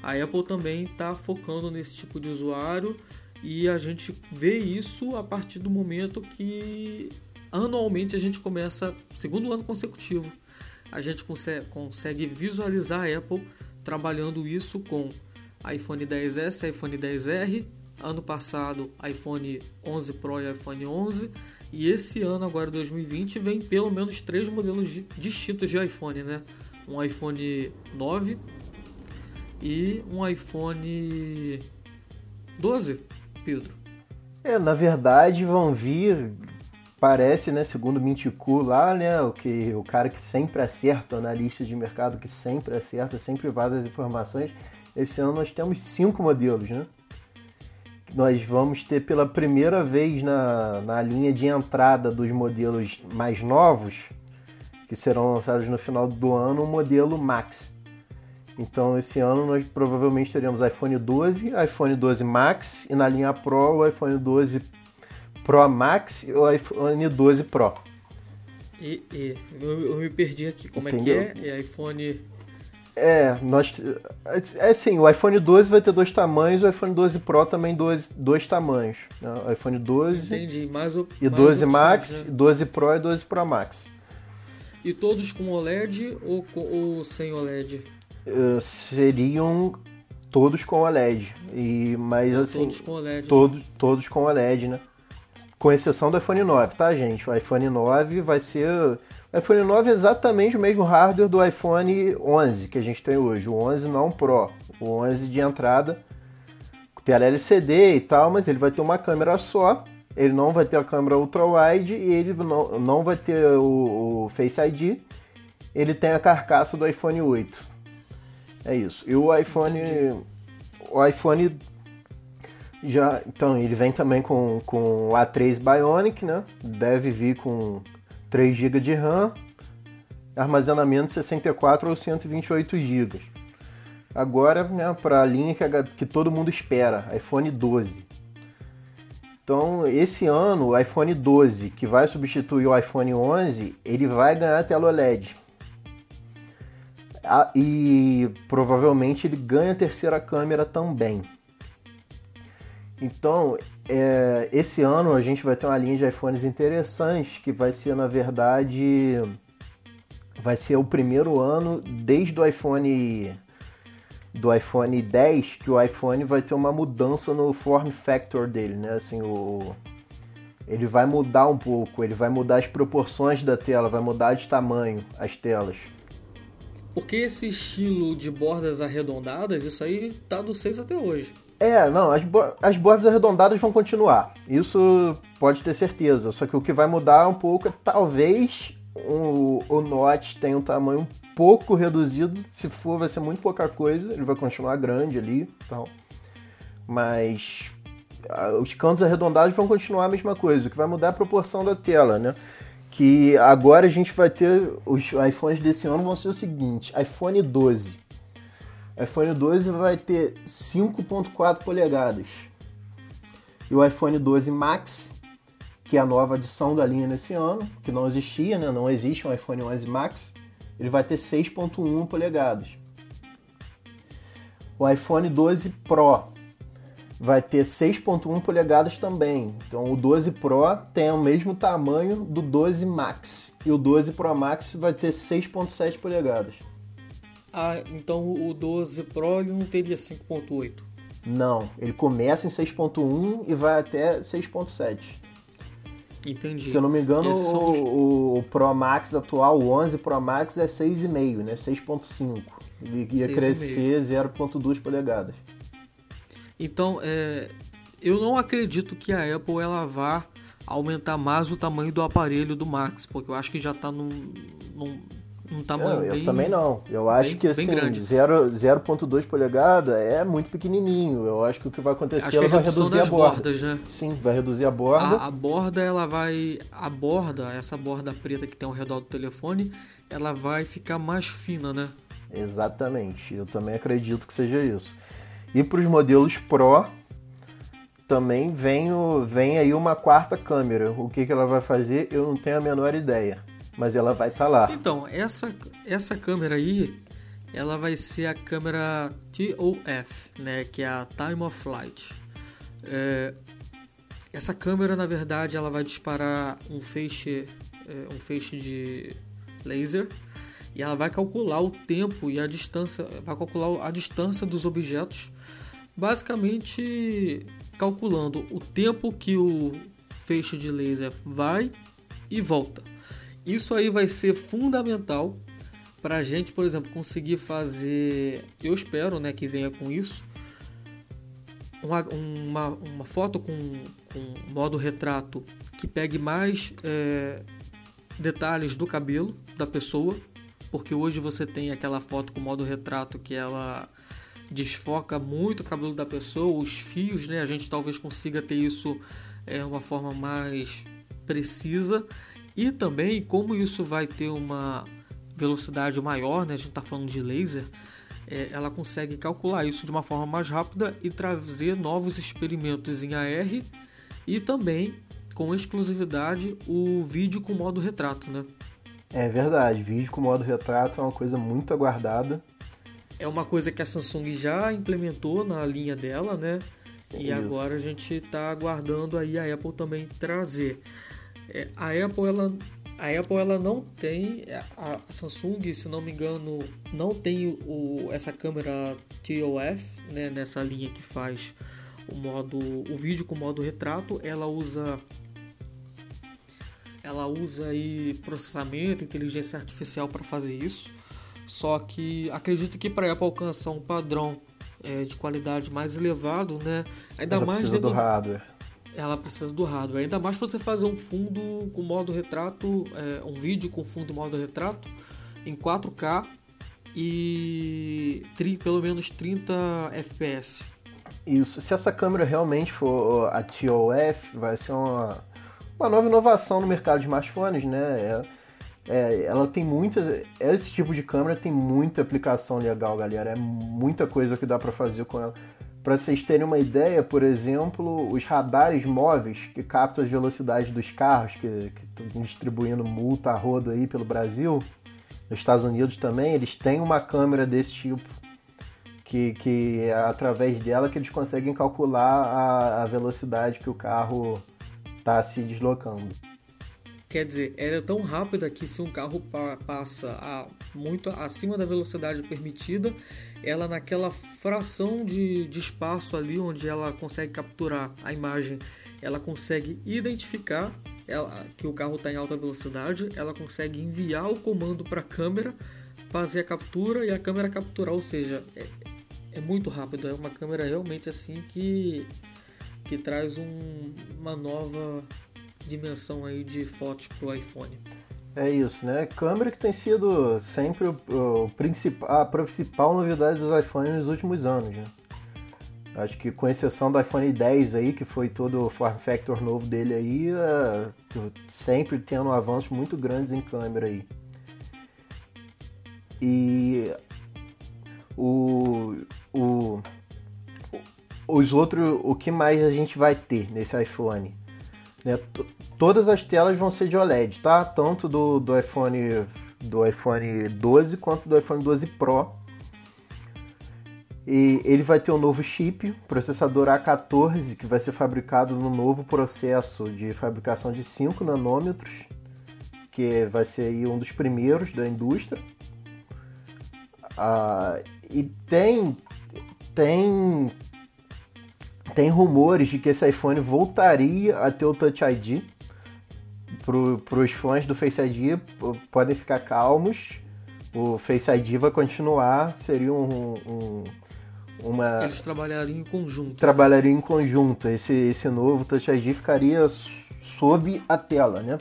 A Apple também está focando nesse tipo de usuário e a gente vê isso a partir do momento que anualmente a gente começa, segundo ano consecutivo, a gente consegue, visualizar a Apple trabalhando isso com iPhone 10s, iPhone 10R, ano passado iPhone 11 Pro e iPhone 11 e esse ano agora 2020 vem pelo menos três modelos di- distintos de iPhone, né? Um iPhone 9 e um iPhone 12, Pedro. É, na verdade vão vir, parece, né, segundo o Minticu lá, né, o que o cara que sempre acerta, o analista de mercado que sempre acerta, sempre vaza as informações. Esse ano nós temos cinco modelos, né? Nós vamos ter pela primeira vez na, na linha de entrada dos modelos mais novos, que serão lançados no final do ano, o modelo Max. Então esse ano nós provavelmente teremos iPhone 12, iPhone 12 Max e na linha Pro o iPhone 12 Pro Max e o iPhone 12 Pro. E, e eu, eu me perdi aqui. Como Entendeu? é que é? É iPhone. É, nós. É assim, o iPhone 12 vai ter dois tamanhos, o iPhone 12 Pro também dois, dois tamanhos. Né? O iPhone 12 Entendi, mais o, e mais 12 opções, Max, né? 12 Pro e 12 Pro Max. E todos com OLED ou, ou sem OLED? Eh, seriam todos com OLED. E, mas assim, todos com OLED. todos, todos com OLED, né? Com exceção do iPhone 9, tá, gente? O iPhone 9 vai ser. O iPhone 9 é exatamente o mesmo hardware do iPhone 11 que a gente tem hoje. O 11 não Pro. O 11 de entrada, tela LCD e tal, mas ele vai ter uma câmera só. Ele não vai ter a câmera ultra wide e ele não, não vai ter o, o Face ID. Ele tem a carcaça do iPhone 8. É isso. E o iPhone. Entendi. O iPhone já, então, ele vem também com, com o A3 Bionic, né? Deve vir com 3 GB de RAM, armazenamento 64 ou 128 GB. Agora, né, para a linha que, que todo mundo espera, iPhone 12. Então, esse ano, o iPhone 12, que vai substituir o iPhone 11, ele vai ganhar tela OLED. Ah, e provavelmente ele ganha a terceira câmera também. Então, é, esse ano a gente vai ter uma linha de iPhones interessantes que vai ser, na verdade, vai ser o primeiro ano desde o iPhone do iPhone 10 que o iPhone vai ter uma mudança no form factor dele, né? Assim, o ele vai mudar um pouco, ele vai mudar as proporções da tela, vai mudar de tamanho as telas. Porque esse estilo de bordas arredondadas, isso aí tá do 6 até hoje. É, não, as, bo- as bordas arredondadas vão continuar. Isso pode ter certeza. Só que o que vai mudar um pouco é talvez o, o Note tenha um tamanho um pouco reduzido. Se for, vai ser muito pouca coisa. Ele vai continuar grande ali e. Mas ah, os cantos arredondados vão continuar a mesma coisa. O que vai mudar é a proporção da tela, né? Que agora a gente vai ter. Os iPhones desse ano vão ser o seguinte: iPhone 12 iPhone 12 vai ter 5.4 polegadas. E o iPhone 12 Max, que é a nova adição da linha nesse ano, que não existia, né? Não existe um iPhone 11 Max, ele vai ter 6.1 polegadas. O iPhone 12 Pro vai ter 6.1 polegadas também. Então o 12 Pro tem o mesmo tamanho do 12 Max. E o 12 Pro Max vai ter 6.7 polegadas. Ah, então o 12 Pro ele não teria 5.8. Não, ele começa em 6.1 e vai até 6.7. Entendi. Se eu não me engano, os- o- o Pro Max atual, o 11 Pro Max é 6,5, né? 6.5. Ele ia 6,5. crescer 0.2 polegadas. Então, é, eu não acredito que a Apple ela vá aumentar mais o tamanho do aparelho do Max, porque eu acho que já está num, num, num tamanho Não, eu bem... também não. Eu acho bem- que assim, grande. 0 0.2 polegada é muito pequenininho. Eu acho que o que vai acontecer Acho é ela vai reduzir a borda. bordas, né? Sim, vai reduzir a borda. A, a borda, ela vai. A borda, essa borda preta que tem ao redor do telefone, ela vai ficar mais fina, né? Exatamente, eu também acredito que seja isso. E para os modelos Pro também vem, o- vem aí uma quarta câmera. O que, que ela vai fazer, eu não tenho a menor ideia. Mas ela vai estar lá. Então, essa, essa câmera aí, ela vai ser a câmera TOF, né? Que é a Time of Flight. É, essa câmera, na verdade, ela vai disparar um feixe, é, um feixe de laser e ela vai calcular o tempo e a distância, vai calcular a distância dos objetos, basicamente calculando o tempo que o feixe de laser vai e volta. Isso aí vai ser fundamental para a gente, por exemplo, conseguir fazer. Eu espero, né, que venha com isso uma, uma, uma foto com, com modo retrato que pegue mais é, detalhes do cabelo da pessoa, porque hoje você tem aquela foto com modo retrato que ela desfoca muito o cabelo da pessoa, os fios, né? A gente talvez consiga ter isso é uma forma mais precisa e também como isso vai ter uma velocidade maior, né? A gente está falando de laser, é, ela consegue calcular isso de uma forma mais rápida e trazer novos experimentos em AR e também com exclusividade o vídeo com modo retrato, né? É verdade, vídeo com modo retrato é uma coisa muito aguardada. É uma coisa que a Samsung já implementou na linha dela, né? E Isso. agora a gente está aguardando aí a Apple também trazer. É, a Apple ela a Apple ela não tem a Samsung, se não me engano, não tem o, essa câmera TOF, né, nessa linha que faz o modo o vídeo com modo retrato, ela usa ela usa aí processamento, inteligência artificial para fazer isso. Só que acredito que para Apple alcançar um padrão é, de qualidade mais elevado, né? Ainda ela mais precisa do hardware. Ela precisa do hardware. Ainda mais para você fazer um fundo com modo retrato, é, um vídeo com fundo modo retrato em 4K e pelo menos 30 FPS. Isso. Se essa câmera realmente for a TOF, vai ser uma, uma nova inovação no mercado de smartphones, né? É, é, ela tem muitas. Esse tipo de câmera tem muita aplicação legal, galera. É muita coisa que dá para fazer com ela. Para vocês terem uma ideia, por exemplo, os radares móveis que captam as velocidades dos carros, que estão distribuindo multa a rodo aí pelo Brasil, nos Estados Unidos também, eles têm uma câmera desse tipo, que, que é através dela que eles conseguem calcular a, a velocidade que o carro está se deslocando. Quer dizer, ela é tão rápida que se um carro pa passa a, muito acima da velocidade permitida, ela naquela fração de, de espaço ali onde ela consegue capturar a imagem, ela consegue identificar ela, que o carro está em alta velocidade, ela consegue enviar o comando para a câmera, fazer a captura e a câmera capturar, ou seja, é, é muito rápido, é uma câmera realmente assim que, que traz um, uma nova dimensão aí de fotos pro iPhone. É isso, né? Câmera que tem sido sempre o, o principal, a principal novidade dos iPhones nos últimos anos, né? Acho que com exceção do iPhone 10 aí, que foi todo o form factor novo dele aí, é, sempre tendo avanços muito grandes em câmera aí. E o, o, os outros, o que mais a gente vai ter nesse iPhone? Né? Todas as telas vão ser de OLED, tá? Tanto do, do iPhone do iPhone 12 quanto do iPhone 12 Pro. E ele vai ter um novo chip, processador A14, que vai ser fabricado no novo processo de fabricação de 5 nanômetros, que vai ser um dos primeiros da indústria. Ah, e tem tem tem rumores de que esse iPhone voltaria a ter o Touch ID. Para os fãs do Face ID, podem ficar calmos. O Face ID vai continuar, seria um, um uma... Eles trabalhariam em conjunto. Trabalhariam em conjunto. Esse, esse novo Touch ID ficaria sob a tela, né?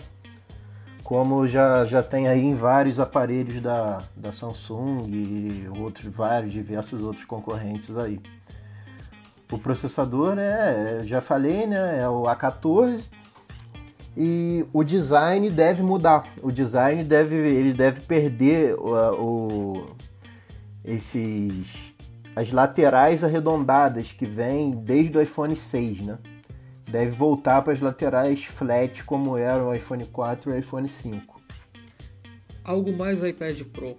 Como já, já tem aí em vários aparelhos da, da Samsung e outros, vários, diversos outros concorrentes aí. O processador, né, já falei, né, é o A14 e o design deve mudar. O design deve, ele deve perder o, o esses as laterais arredondadas que vem desde o iPhone 6, né? Deve voltar para as laterais flat como era o iPhone 4 e o iPhone 5. Algo mais iPad Pro.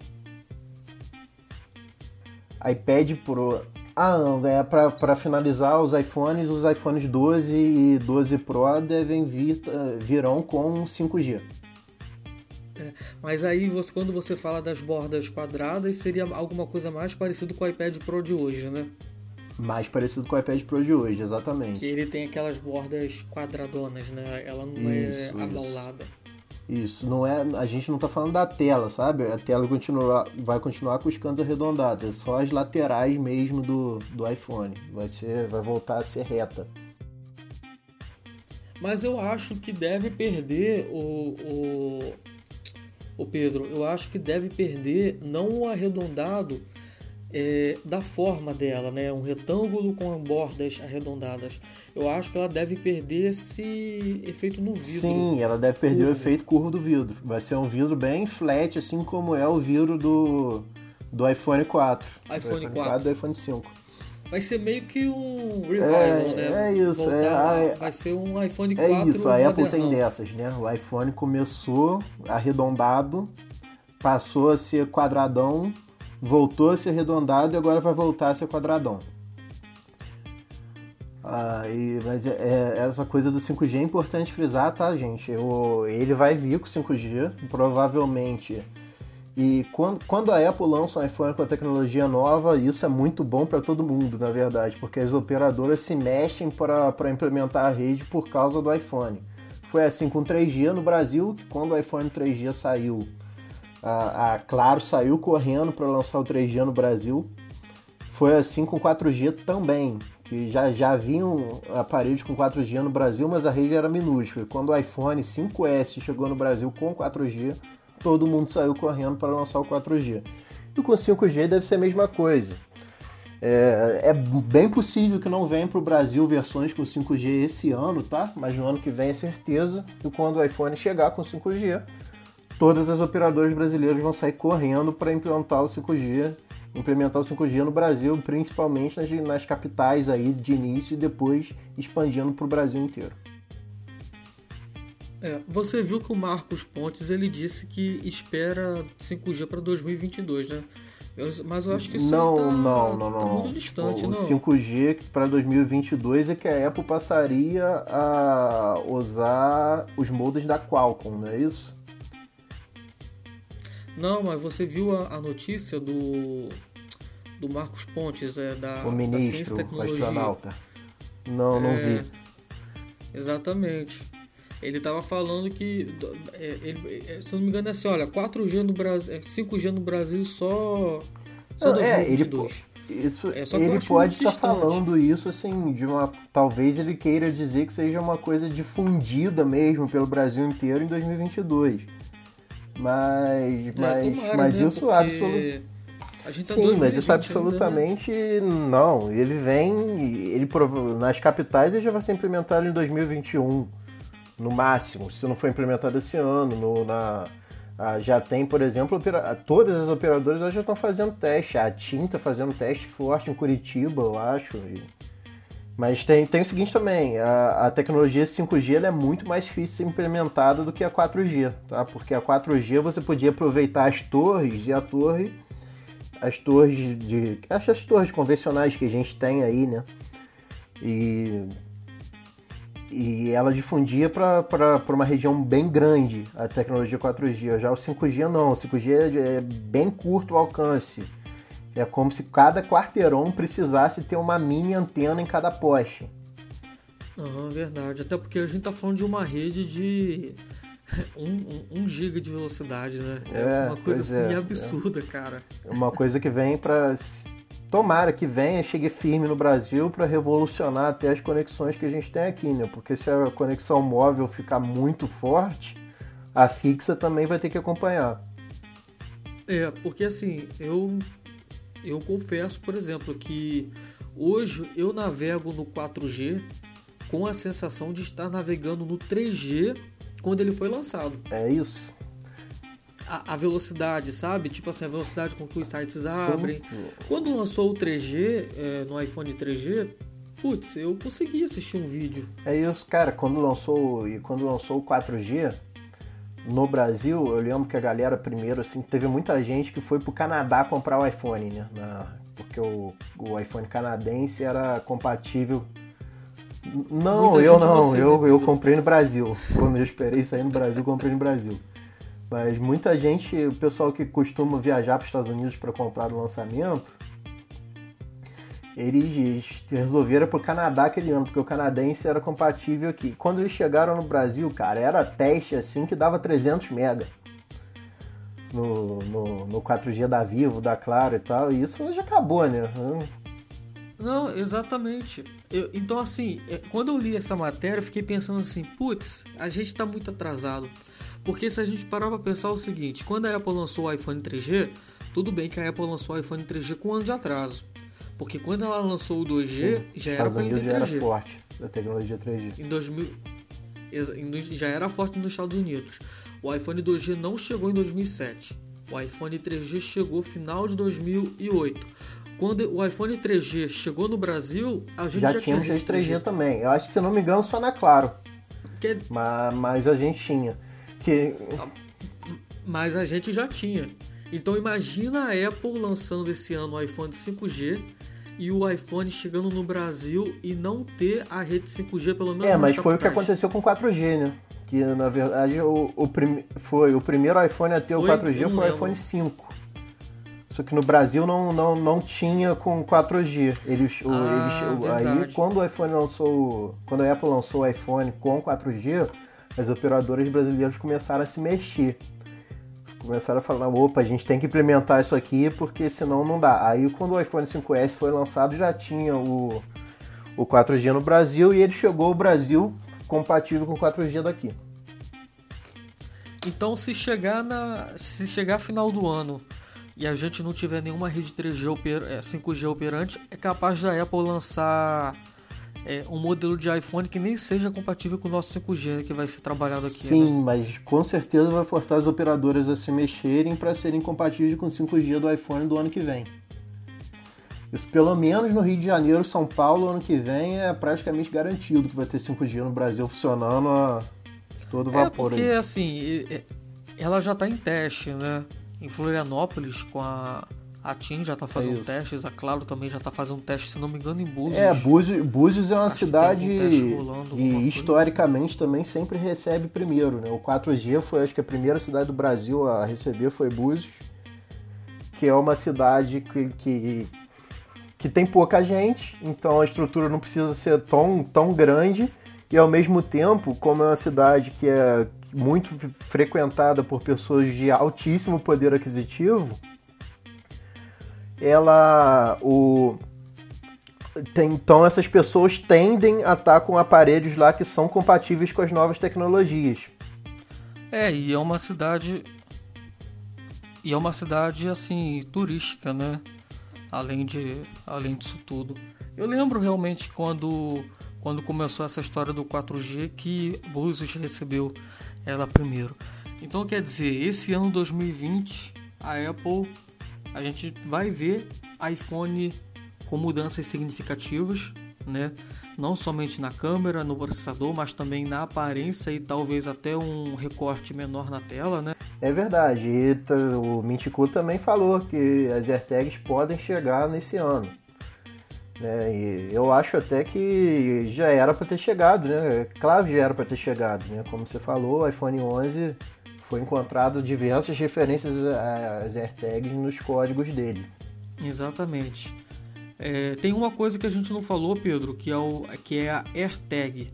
iPad Pro ah, não, é para finalizar os iPhones, os iPhones 12 e 12 Pro devem vir, eh, virão com 5G. É, mas aí você, quando você fala das bordas quadradas, seria alguma coisa mais parecido com o iPad Pro de hoje, né? Mais parecido com o iPad Pro de hoje, exatamente. Que ele tem aquelas bordas quadradonas, né? Ela não é isso, é abaulada. Isso, não é, a gente não está falando da tela, sabe? A tela continua, vai continuar com os cantos arredondados, é só as laterais mesmo do, do iPhone. Vai ser, vai voltar a ser reta. Mas eu acho que deve perder o, o, o Pedro, eu acho que deve perder não o arredondado é, da forma dela, né? Um retângulo com bordas arredondadas. Eu acho que ela deve perder esse efeito no vidro. Sim, ela deve perder curvo. o efeito curvo do vidro. Vai ser um vidro bem flat, assim como é o vidro do, do iPhone 4. iPhone, do iPhone 4. 4 do iPhone 5. Vai ser meio que um revival, é, né? É isso. Voltar, é, vai ser um iPhone 4 É isso, a Apple tem dessas, né? O iPhone começou arredondado, passou a ser quadradão voltou a ser arredondado e agora vai voltar a ser quadradão. Ah, e, mas é, é, essa coisa do 5G é importante frisar, tá, gente? Ele vai vir com 5G, provavelmente. E quando, quando a Apple lança um iPhone com a tecnologia nova, isso é muito bom para todo mundo, na verdade, porque as operadoras se mexem para implementar a rede por causa do iPhone. Foi assim com 3G no Brasil, que quando o iPhone 3G saiu, a, a Claro saiu correndo para lançar o 3G no Brasil. Foi assim com 4G também que já, já vinham aparelhos com 4G no Brasil, mas a rede era minúscula. Quando o iPhone 5S chegou no Brasil com 4G, todo mundo saiu correndo para lançar o 4G. E com 5G deve ser a mesma coisa. É, é bem possível que não venha para o Brasil versões com 5G esse ano, tá? Mas no ano que vem é certeza que quando o iPhone chegar com 5G, todas as operadoras brasileiras vão sair correndo para implantar o 5G implementar o 5G no Brasil, principalmente nas, nas capitais aí de início e depois expandindo para o Brasil inteiro. É, você viu que o Marcos Pontes ele disse que espera 5G para 2022, né? Eu, mas eu acho que isso não, tá, não, não, tá não. muito distante, o não. 5G para 2022 é que a Apple passaria a usar os modems da Qualcomm, não é isso? Não, mas você viu a, a notícia do, do Marcos Pontes, é, da, o ministro, da Ciência e Tecnologia. O astronauta. Não, não é, vi. Exatamente. Ele estava falando que, é, ele, é, se não me engano, é assim, olha, 4G no Brasil, 5G é, no Brasil só, só não, é, ele, isso, é, ele pode estar tá falando isso assim, de uma. Talvez ele queira dizer que seja uma coisa difundida mesmo pelo Brasil inteiro em 2022. Mas, é, mas, tomara, mas né? isso absolutamente. Tá Sim, mas isso absolutamente ainda, né? não. Ele vem, ele nas capitais ele já vai ser implementado em 2021, no máximo, se não for implementado esse ano. No, na, já tem, por exemplo, todas as operadoras já estão fazendo teste. A TIM está fazendo teste forte em Curitiba, eu acho. E mas tem, tem o seguinte também, a, a tecnologia 5G é muito mais difícil de ser implementada do que a 4G, tá? Porque a 4G você podia aproveitar as torres e a torre, as torres de, as torres convencionais que a gente tem aí, né? E, e ela difundia para uma região bem grande a tecnologia 4G. Já o 5G não, o 5G é bem curto o alcance é como se cada quarteirão precisasse ter uma mini antena em cada poste. Ah, verdade. Até porque a gente tá falando de uma rede de 1 <laughs> um, um, um, giga de velocidade, né? É, é uma coisa assim é, absurda, é. cara. Uma coisa que vem para tomara que venha, chegue firme no Brasil para revolucionar até as conexões que a gente tem aqui, né? Porque se a conexão móvel ficar muito forte, a fixa também vai ter que acompanhar. É, porque assim, eu eu confesso, por exemplo, que hoje eu navego no 4G com a sensação de estar navegando no 3G quando ele foi lançado. É isso. A, a velocidade, sabe? Tipo assim, a velocidade com que os sites abrem. Sim. Quando lançou o 3G, é, no iPhone 3G, putz, eu consegui assistir um vídeo. É isso, cara, quando lançou e quando lançou o 4G, no Brasil, eu lembro que a galera primeiro, assim, teve muita gente que foi pro Canadá comprar o iPhone, né? Na, porque o, o iPhone canadense era compatível. Não, muita eu não, eu, eu comprei no Brasil. Quando eu esperei sair no Brasil, comprei no Brasil. Mas muita gente, o pessoal que costuma viajar para os Estados Unidos para comprar no lançamento, eles resolveram pro Canadá aquele ano, porque o canadense era compatível aqui. Quando eles chegaram no Brasil, cara, era teste assim que dava 300 mega. No, no, no 4G da Vivo, da Claro e tal, e isso já acabou, né? Não, exatamente. Eu, então, assim, é, quando eu li essa matéria, eu fiquei pensando assim, putz, a gente tá muito atrasado. Porque se a gente parar pra pensar o seguinte, quando a Apple lançou o iPhone 3G, tudo bem que a Apple lançou o iPhone 3G com um ano de atraso. Porque quando ela lançou o 2G, Sim, já era com já era forte a tecnologia 3G. Em 2000, já era forte nos Estados Unidos. O iPhone 2G não chegou em 2007. O iPhone 3G chegou final de 2008. Quando o iPhone 3G chegou no Brasil, a gente já, já tinha, tinha 3G. 3G também. Eu acho que, se não me engano, só na Claro. Que... Mas, mas a gente tinha. Que... Mas a gente já tinha. Então imagina a Apple lançando esse ano o iPhone 5G e o iPhone chegando no Brasil e não ter a rede 5G pelo menos É, mas foi o que aconteceu com o 4G, né? Que na verdade o, o prim... foi o primeiro iPhone a ter foi, o 4G foi o iPhone 5. Só que no Brasil não, não, não tinha com 4G. Eles, ah, eles, aí quando o iPhone lançou. Quando a Apple lançou o iPhone com 4G, as operadoras brasileiras começaram a se mexer. Começaram a falar, opa, a gente tem que implementar isso aqui porque senão não dá. Aí quando o iPhone 5S foi lançado já tinha o, o 4G no Brasil e ele chegou ao Brasil compatível com o 4G daqui. Então se chegar na. Se chegar final do ano e a gente não tiver nenhuma rede 3G oper, 5G é, operante, é capaz da Apple lançar é, um modelo de iPhone que nem seja compatível com o nosso 5G né, que vai ser trabalhado aqui. Sim, né? mas com certeza vai forçar as operadoras a se mexerem para serem compatíveis com o 5G do iPhone do ano que vem. Isso pelo menos no Rio de Janeiro, São Paulo, ano que vem é praticamente garantido que vai ter 5G no Brasil funcionando a todo vapor. É porque aí. assim, ela já está em teste, né? Em Florianópolis com a a TIM já está fazendo é testes, a Claro também já está fazendo testes, se não me engano, em Búzios. É, Búzios, Búzios é uma Acho cidade que, rolando, que historicamente assim. também sempre recebe primeiro, né? O 4G foi, acho que a primeira cidade do Brasil a receber foi Búzios, que é uma cidade que, que, que tem pouca gente, então a estrutura não precisa ser tão, tão grande, e ao mesmo tempo, como é uma cidade que é muito frequentada por pessoas de altíssimo poder aquisitivo, ela o tem, então essas pessoas tendem a estar com aparelhos lá que são compatíveis com as novas tecnologias. É, e é uma cidade e é uma cidade assim turística, né? Além de além disso tudo. Eu lembro realmente quando quando começou essa história do 4G que Búzios recebeu ela primeiro. Então quer dizer, esse ano 2020 a Apple a gente vai ver iPhone com mudanças significativas, né? Não somente na câmera, no processador, mas também na aparência e talvez até um recorte menor na tela, né? É verdade. E o Mintico também falou que as AirTags podem chegar nesse ano. Né? E eu acho até que já era para ter chegado, né? Claro que já era para ter chegado, né? Como você falou, o iPhone 11 foi encontrado diversas referências às AirTags nos códigos dele. Exatamente. É, tem uma coisa que a gente não falou, Pedro, que é, o, que é a AirTag.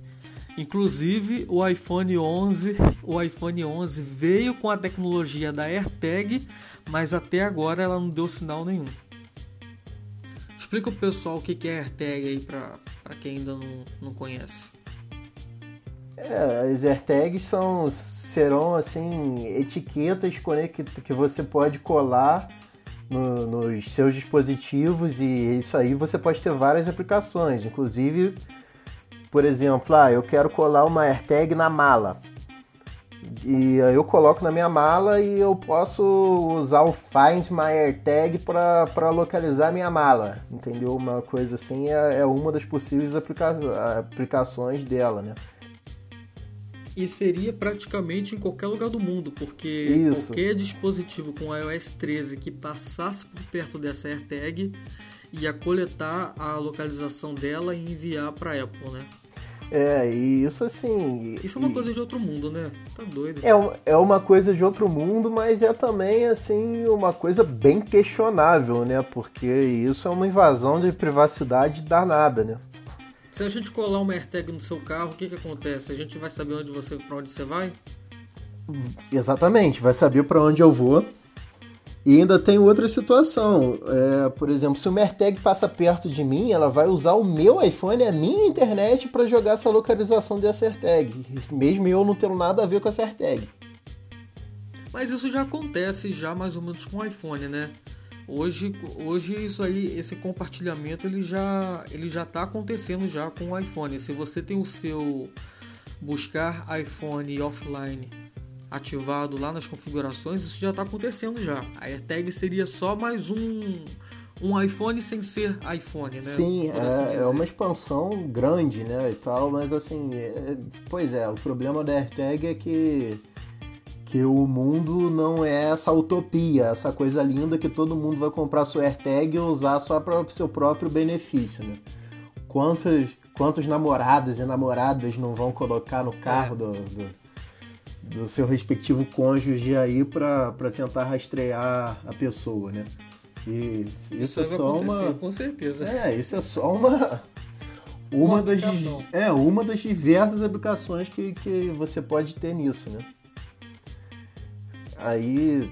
Inclusive, o iPhone 11, o iPhone 11 veio com a tecnologia da AirTag, mas até agora ela não deu sinal nenhum. Explica pro pessoal o que é AirTag aí para quem ainda não, não conhece. É, as AirTags são serão assim etiquetas que você pode colar no, nos seus dispositivos e isso aí você pode ter várias aplicações, inclusive, por exemplo, ah, eu quero colar uma AirTag na mala. E eu coloco na minha mala e eu posso usar o Find My AirTag para localizar minha mala, entendeu? Uma coisa assim é, é uma das possíveis aplica aplicações dela, né? E seria praticamente em qualquer lugar do mundo, porque Isso. qualquer dispositivo com iOS 13 que passasse por perto dessa AirTag ia coletar a localização dela e enviar para Apple, né? É, e isso assim. Isso é uma e... coisa de outro mundo, né? Tá doido. É, é uma coisa de outro mundo, mas é também, assim, uma coisa bem questionável, né? Porque isso é uma invasão de privacidade danada, né? Se a gente colar uma AirTag no seu carro, o que, que acontece? A gente vai saber onde você, para onde você vai? Exatamente, vai saber para onde eu vou. E ainda tem outra situação. É, por exemplo, se o AirTag passa perto de mim, ela vai usar o meu iPhone, a minha internet, para jogar essa localização dessa AirTag. Mesmo eu não tendo nada a ver com essa AirTag. Mas isso já acontece já mais ou menos com o iPhone, né? Hoje, hoje isso aí, esse compartilhamento ele já ele já está acontecendo já com o iPhone. Se você tem o seu buscar iPhone offline ativado lá nas configurações, isso já está acontecendo já. A AirTag seria só mais um um iPhone sem ser iPhone, né? Sim, assim é, é, uma expansão grande, né, e tal, mas assim, é, pois é, o problema da AirTag é que que o mundo não é essa utopia, essa coisa linda que todo mundo vai comprar sua AirTag e usar só para o seu próprio benefício, né? Quantos, quantos namorados e namoradas não vão colocar no carro do, do, do seu respectivo cônjuge aí para tentar rastrear a pessoa, né? E isso, isso é só uma. Com certeza. É, isso é só uma. Uma, uma das, é, uma das diversas aplicações que, que você pode ter nisso, né? Aí,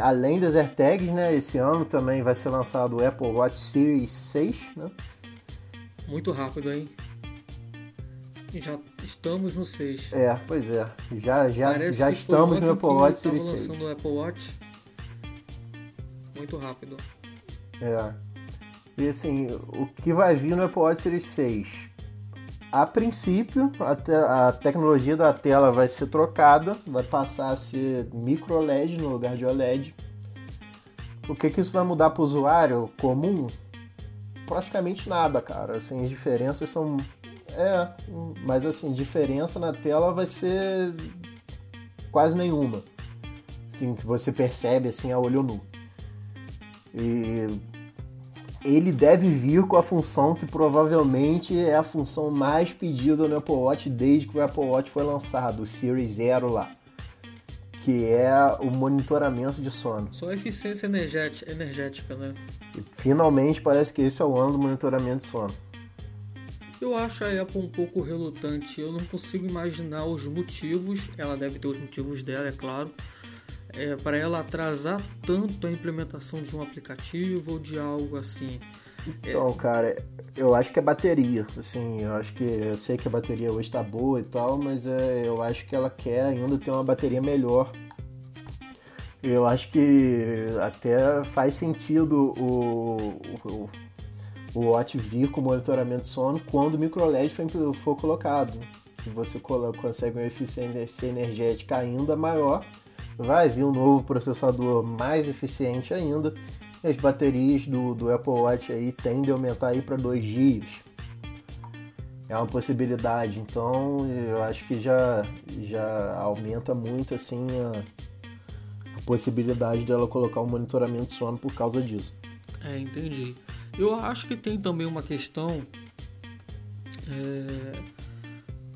além das AirTags, né, esse ano também vai ser lançado o Apple Watch Series 6, né? Muito rápido, hein? Já estamos no 6. É, pois é. Já, já, já estamos no Apple Watch Series 6. lançando o Apple Watch muito rápido. É. E assim, o que vai vir no Apple Watch Series 6? A princípio, a, te a, tecnologia da tela vai ser trocada, vai passar a ser micro LED no lugar de OLED. O que, que isso vai mudar para o usuário comum? Praticamente nada, cara. Assim, as diferenças são. É, mas assim, diferença na tela vai ser quase nenhuma. Assim, que você percebe assim a olho nu. E ele deve vir com a função que provavelmente é a função mais pedida no Apple Watch desde que o Apple Watch foi lançado, o Series Zero lá, que é o monitoramento de sono. Só eficiência energética, energética né? E, finalmente parece que esse é o ano do monitoramento de sono. Eu acho a Apple um pouco relutante, eu não consigo imaginar os motivos, ela deve ter os motivos dela, é claro, é, para ela atrasar tanto a implementação de um aplicativo ou de algo assim? Então, é... cara, eu acho que é bateria. Assim, eu acho que eu sei que a bateria hoje está boa e tal, mas é, eu acho que ela quer ainda ter uma bateria melhor. Eu acho que até faz sentido o, o, o Watch vir com monitoramento de sono quando o micro LED for, for colocado. Que você consegue uma eficiência energética ainda maior vai vir um novo processador mais eficiente ainda. E as baterias do, do Apple Watch aí tendem a aumentar aí para 2 dias. É uma possibilidade, então eu acho que já, já aumenta muito assim a, a possibilidade dela colocar um monitoramento de sono por causa disso. É, entendi. Eu acho que tem também uma questão é,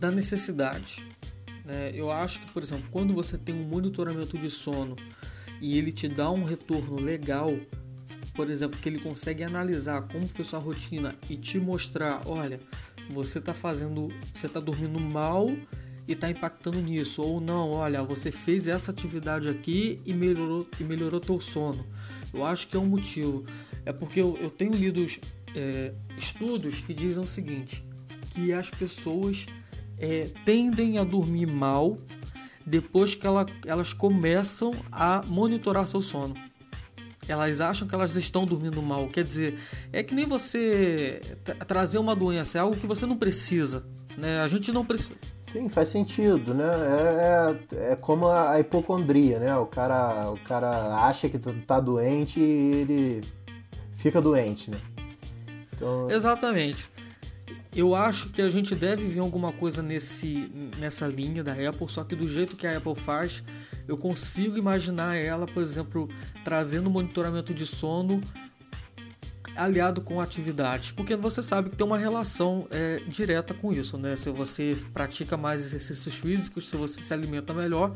da necessidade. Né? Eu acho que, por exemplo, quando você tem um monitoramento de sono e ele te dá um retorno legal, por exemplo, que ele consegue analisar como foi sua rotina e te mostrar, olha, você está fazendo, você está dormindo mal e está impactando nisso, ou não, olha, você fez essa atividade aqui e melhorou, e melhorou teu sono. Eu acho que é um motivo. É porque eu, eu tenho lido é, estudos que dizem o seguinte, que as pessoas é, tendem a dormir mal depois que ela, elas começam a monitorar seu sono. Elas acham que elas estão dormindo mal. Quer dizer, é que nem você trazer uma doença, é algo que você não precisa. Né? A gente não precisa. Sim, faz sentido, né? É, é, é, como a hipocondria, né? O cara, o cara acha que tá, tá doente e ele fica doente, né? Então... Exatamente. Eu acho que a gente deve ver alguma coisa nesse, nessa linha da Apple, só que do jeito que a Apple faz, eu consigo imaginar ela, por exemplo, trazendo monitoramento de sono aliado com atividades, porque você sabe que tem uma relação é, direta com isso, né? Se você pratica mais exercícios físicos, se você se alimenta melhor,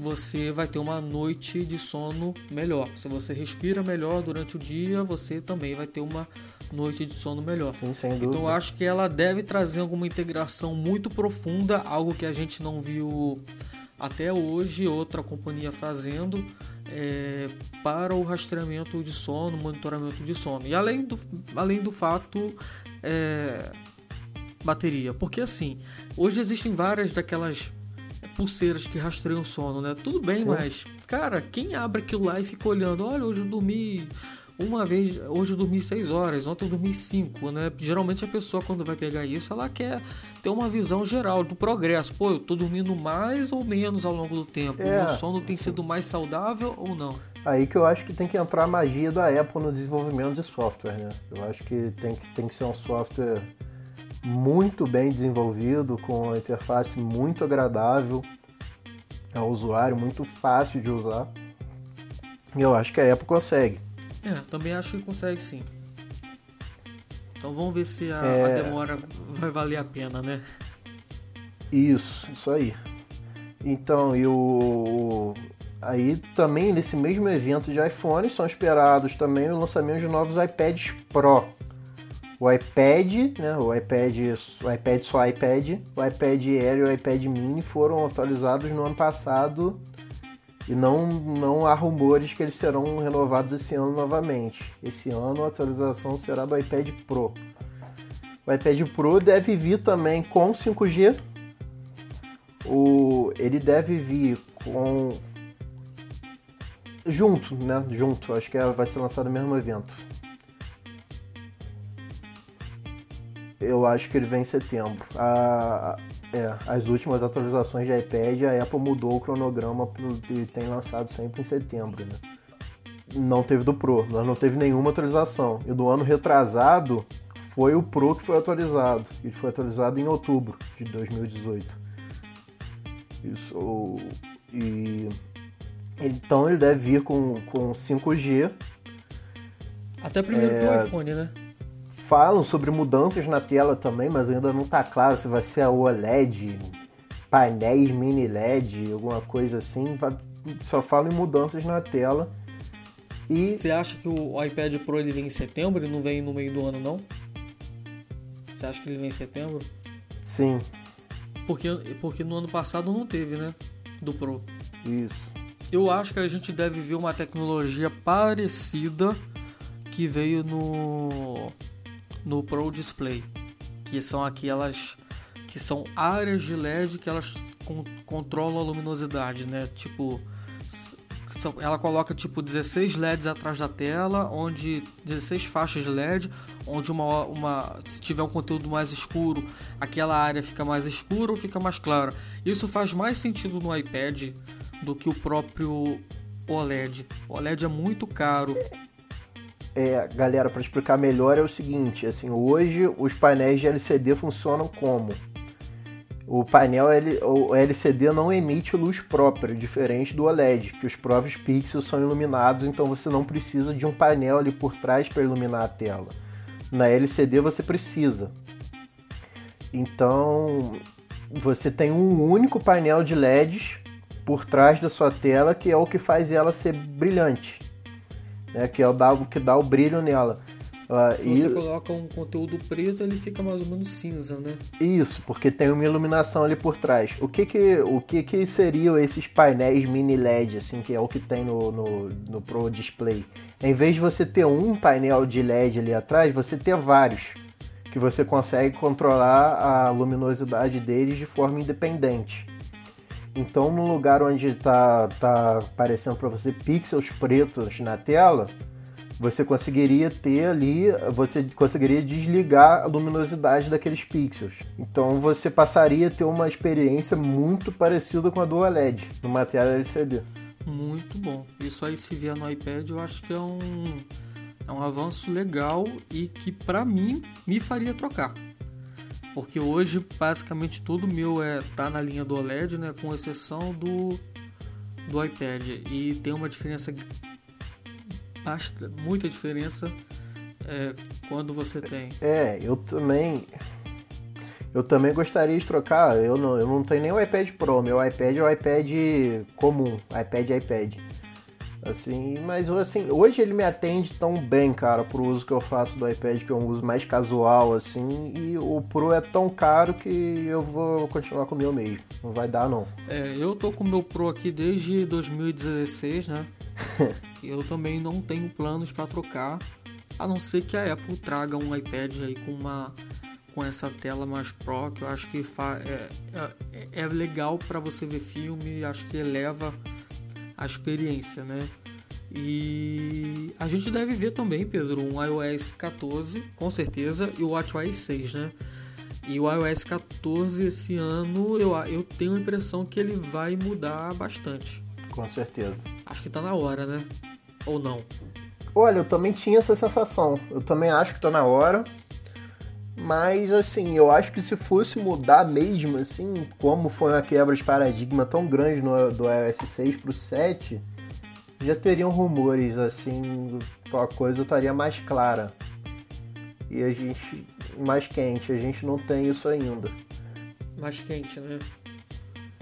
você vai ter uma noite de sono melhor. Se você respira melhor durante o dia, você também vai ter uma noite de sono melhor. Sim. Então eu acho que ela deve trazer alguma integração muito profunda, algo que a gente não viu até hoje outra companhia fazendo é, para o rastreamento de sono, monitoramento de sono. E além do, além do fato é, bateria, porque assim hoje existem várias daquelas pulseiras que rastreiam sono, né? Tudo bem, Sim. mas, cara, quem abre aquilo lá e fica olhando, olha, hoje eu dormi uma vez, hoje eu dormi 6 horas, ontem eu dormi 5, né? Geralmente a pessoa quando vai pegar isso, ela quer ter uma visão geral do progresso. Pô, eu tô dormindo mais ou menos ao longo do tempo? É, o meu sono tem sido mais saudável ou não? Aí que eu acho que tem que entrar a magia da Apple no desenvolvimento de software, né? Eu acho que tem que, tem que ser um software muito bem desenvolvido, com uma interface muito agradável. ao usuário, muito fácil de usar. E eu acho que a Apple consegue. É, também acho que consegue sim. Então vamos ver se a, é... a demora vai valer a pena, né? Isso, isso aí. Então, e o. Aí também nesse mesmo evento de iPhone são esperados também o lançamento de novos iPads Pro. O iPad, né, o iPad, o iPad só iPad, o iPad Air e o iPad Mini foram atualizados no ano passado e não, não há rumores que eles serão renovados esse ano novamente. Esse ano a atualização será do iPad Pro. O iPad Pro deve vir também com 5G. O, ele deve vir com junto, né? Junto. Acho que é, vai ser lançado no mesmo evento. Eu acho que ele vem em setembro. A, é, as últimas atualizações de iPad, a Apple mudou o cronograma e tem lançado sempre em setembro, né? Não teve do Pro, mas não teve nenhuma atualização. E do ano retrasado foi o Pro que foi atualizado. Ele foi atualizado em outubro de 2018. Isso. E então ele deve vir com, com 5G. Até primeiro é, o iPhone, né? Falam sobre mudanças na tela também, mas ainda não está claro se vai ser a OLED, painéis mini LED, alguma coisa assim. Só falam em mudanças na tela. E... Você acha que o iPad Pro ele vem em setembro e não vem no meio do ano, não? Você acha que ele vem em setembro? Sim. Porque, porque no ano passado não teve, né? Do Pro. Isso. Eu acho que a gente deve ver uma tecnologia parecida que veio no no Pro Display, que são aquelas que são áreas de LED que elas con controlam a luminosidade, né? Tipo, ela coloca tipo 16 LEDs atrás da tela, onde 16 faixas de LED, onde uma, uma se tiver um conteúdo mais escuro, aquela área fica mais escura ou fica mais clara. Isso faz mais sentido no iPad do que o próprio OLED. O OLED é muito caro. É, galera, para explicar melhor é o seguinte, assim, hoje os painéis de LCD funcionam como o painel o LCD não emite luz própria, diferente do OLED, que os próprios pixels são iluminados, então você não precisa de um painel ali por trás para iluminar a tela. Na LCD você precisa. Então você tem um único painel de LEDs por trás da sua tela, que é o que faz ela ser brilhante, né? que é o que dá o brilho nela. Uh, Se você coloca um conteúdo preto, ele fica mais ou menos cinza, né? Isso, porque tem uma iluminação ali por trás. O que que, o que, que seriam esses painéis mini LED, assim, que é o que tem no, no, no Pro Display? Em vez de você ter um painel de LED ali atrás, você ter vários, que você consegue controlar a luminosidade deles de forma independente. Então, no lugar onde está tá aparecendo para você pixels pretos na tela, você conseguiria ter ali, você conseguiria desligar a luminosidade daqueles pixels. Então, você passaria a ter uma experiência muito parecida com a do OLED numa tela LCD. Muito bom. Isso aí se vier no iPad, eu acho que é um, é um avanço legal e que para mim me faria trocar. Porque hoje basicamente tudo meu é tá na linha do OLED, né, com exceção do do iPad e tem uma diferença basta muita diferença é, quando você tem. É, eu também eu também gostaria de trocar. Eu não, eu não tenho nem o iPad Pro, meu iPad é o iPad comum, iPad iPad. Assim, mas assim, hoje ele me atende tão bem, cara, pro uso que eu faço do iPad, que é um uso mais casual, assim, e o Pro é tão caro que eu vou continuar com o meu mesmo. Não vai dar, não. É, eu tô com o meu Pro aqui desde 2016, né? <laughs> eu também não tenho planos para trocar, a não ser que a Apple traga um iPad aí com uma com essa tela mais Pro, que eu acho que é, é, é legal para você ver filme, acho que eleva a experiência, né? E a gente deve ver também, Pedro, um iOS 14, com certeza, e o WatchOS 6, né? E o iOS 14 esse ano, eu, eu tenho a impressão que ele vai mudar bastante. Com certeza. Acho que tá na hora, né? Ou não? Olha, eu também tinha essa sensação. Eu também acho que tá na hora. Mas, assim, eu acho que se fosse mudar mesmo, assim, como foi uma quebra de paradigma tão grande no, do iOS 6 pro 7, já teriam rumores, assim, a coisa estaria mais clara. E a gente, mais quente, a gente não tem isso ainda. Mais quente, né?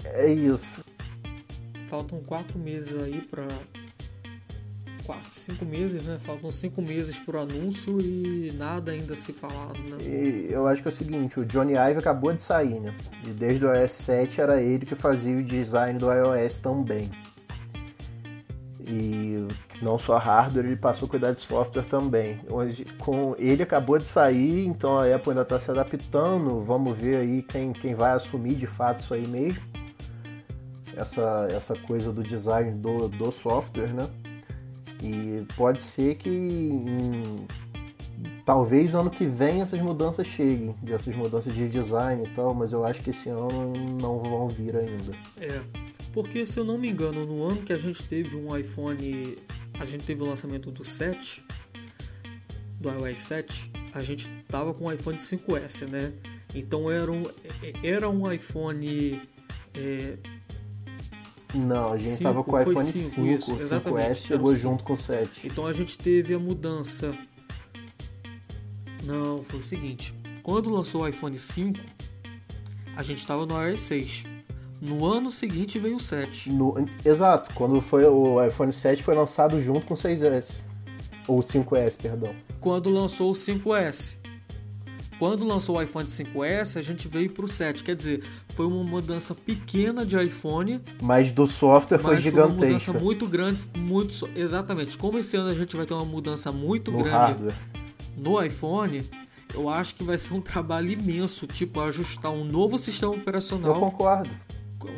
É isso. Faltam quatro meses aí pra. Quatro, cinco meses, né? Faltam cinco meses pro anúncio e nada ainda se falado, né? E eu acho que é o seguinte, o Johnny Ive acabou de sair, né? E desde o iOS 7 era ele que fazia o design do iOS também. E não só hardware, ele passou a cuidar de software também. Hoje, com ele acabou de sair, então a Apple ainda está se adaptando. Vamos ver aí quem, quem vai assumir de fato isso aí mesmo. Essa, essa coisa do design do, do software, né? E pode ser que em, talvez ano que vem essas mudanças cheguem, essas mudanças de design e tal, mas eu acho que esse ano não vão vir ainda. É, porque se eu não me engano, no ano que a gente teve um iPhone, a gente teve o lançamento do 7, do iOS 7, a gente tava com o iPhone 5S, né? Então era um, era um iPhone é, não, a gente cinco, tava com o iPhone 5, 5 isso, o 5S chegou junto com o 7. Então a gente teve a mudança. Não, foi o seguinte. Quando lançou o iPhone 5, a gente estava no iOS 6. No ano seguinte veio o 7. No, exato, quando foi o iPhone 7 foi lançado junto com o 6S. Ou 5S, perdão. Quando lançou o 5S. Quando lançou o iPhone 5S, a gente veio para o 7. Quer dizer, foi uma mudança pequena de iPhone. Mas do software foi gigantesca. Foi uma mudança muito grande, muito exatamente. Como esse ano a gente vai ter uma mudança muito no grande hardware. no iPhone, eu acho que vai ser um trabalho imenso, tipo ajustar um novo sistema operacional. Eu concordo.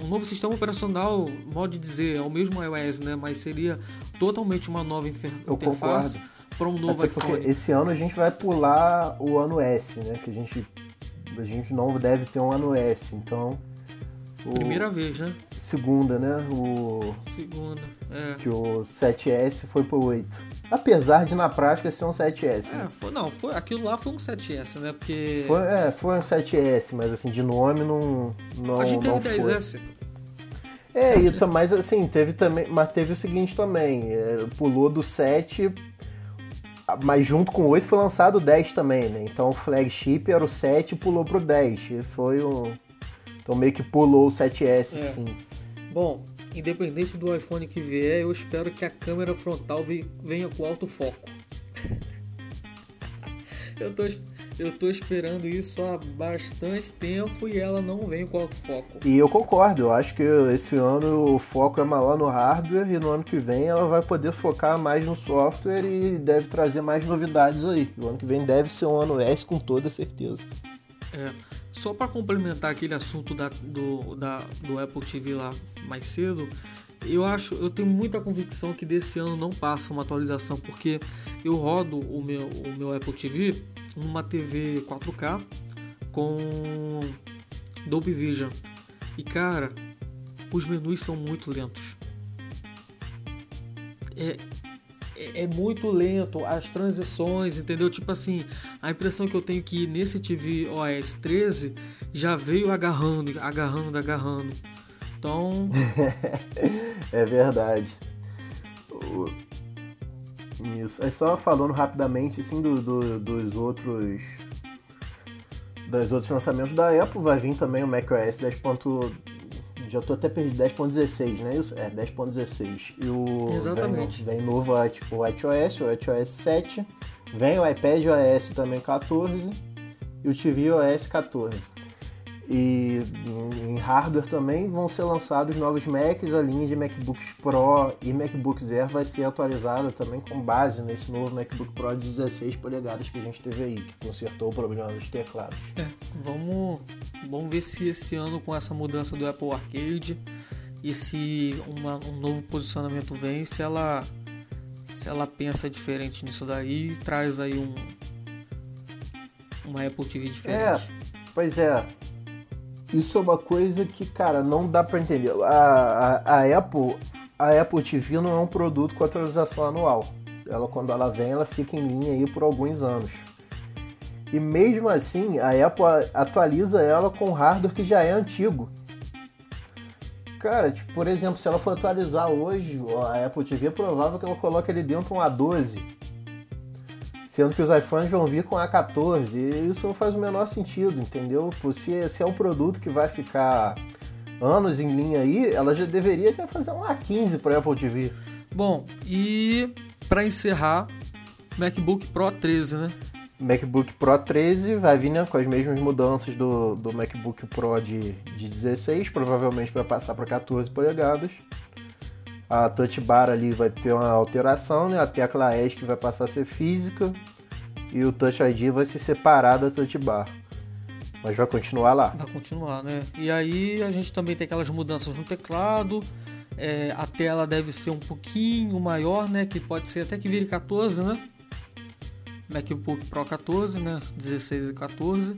Um novo sistema operacional, modo de dizer, é o mesmo iOS, né? Mas seria totalmente uma nova eu interface. Concordo para um novo iPhone. Esse ano a gente vai pular o ano S, né? Que a gente, a gente não deve ter um ano S, então. O... Primeira vez, né? Segunda, né? O... Segunda, é. Que o 7S foi pro 8. Apesar de na prática ser um 7S. É, né? foi, não, foi, aquilo lá foi um 7S, né? Porque. Foi, é, foi um 7S, mas assim, de nome não. não a gente não teve foi. 10S. É, e, mas assim, teve também. Mas teve o seguinte também. É, pulou do 7 mas junto com o 8 foi lançado o 10 também, né? Então o flagship era o 7 e pulou pro 10. E foi um. Então meio que pulou o 7S, é. sim. Bom, independente do iPhone que vier, eu espero que a câmera frontal venha com alto foco. <laughs> eu tô eu tô esperando isso há bastante tempo e ela não vem com alto foco. E eu concordo, eu acho que esse ano o foco é maior no hardware e no ano que vem ela vai poder focar mais no software e deve trazer mais novidades aí. O ano que vem deve ser um ano S com toda certeza. É, só para complementar aquele assunto da, do, da, do Apple TV lá mais cedo, eu acho, eu tenho muita convicção que desse ano não passa uma atualização, porque eu rodo o meu, o meu Apple TV numa TV 4K com Dolby Vision. E cara, os menus são muito lentos. É, é, é, muito lento, as transições, entendeu? Tipo assim, a impressão que eu tenho que nesse TV OS 13 já veio agarrando, agarrando, agarrando. Então. <laughs> é verdade. Isso. É só falando rapidamente assim do, do, dos outros dos outros lançamentos da Apple, vai vir também o macOS 10. Já tô até perdido, 10.16, né? Isso? É, 10.16. E o Exatamente. Vem, vem novo o WatchOS, o WatchOS 7. Vem o iPadOS também 14 e o tvOS 14. E em hardware também vão ser lançados novos Macs, a linha de MacBooks Pro e MacBooks Air vai ser atualizada também com base nesse novo MacBook Pro de 16 polegadas que a gente teve aí, que consertou o problema dos teclados. É, vamos, vamos ver se esse ano com essa mudança do Apple Arcade e se uma, um novo posicionamento vem, se ela se ela pensa diferente nisso daí, traz aí um uma Apple TV diferente. É, pois é, isso é uma coisa que, cara, não dá para entender. A, a, a, Apple, a Apple TV não é um produto com atualização anual. Ela, quando ela vem, ela fica em linha aí por alguns anos. E mesmo assim, a Apple atualiza ela com hardware que já é antigo. Cara, tipo, por exemplo, se ela for atualizar hoje, a Apple TV é provável que ela coloque ali dentro um A12. Sendo que os iPhones vão vir com A14. E isso não faz o menor sentido, entendeu? Se, se é um produto que vai ficar anos em linha aí, ela já deveria até fazer um A15 para Apple TV. Bom, e para encerrar, MacBook Pro 13, né? MacBook Pro 13 vai vir né, com as mesmas mudanças do, do MacBook Pro de, de 16, provavelmente vai passar para 14 polegadas. A touch bar ali vai ter uma alteração, né? a tecla ESC vai passar a ser física e o Touch ID vai se separar da touch bar. Mas vai continuar lá. Vai continuar, né? E aí a gente também tem aquelas mudanças no teclado. É, a tela deve ser um pouquinho maior, né? Que pode ser até que vire 14, né? MacBook Pro 14, né? 16 e 14.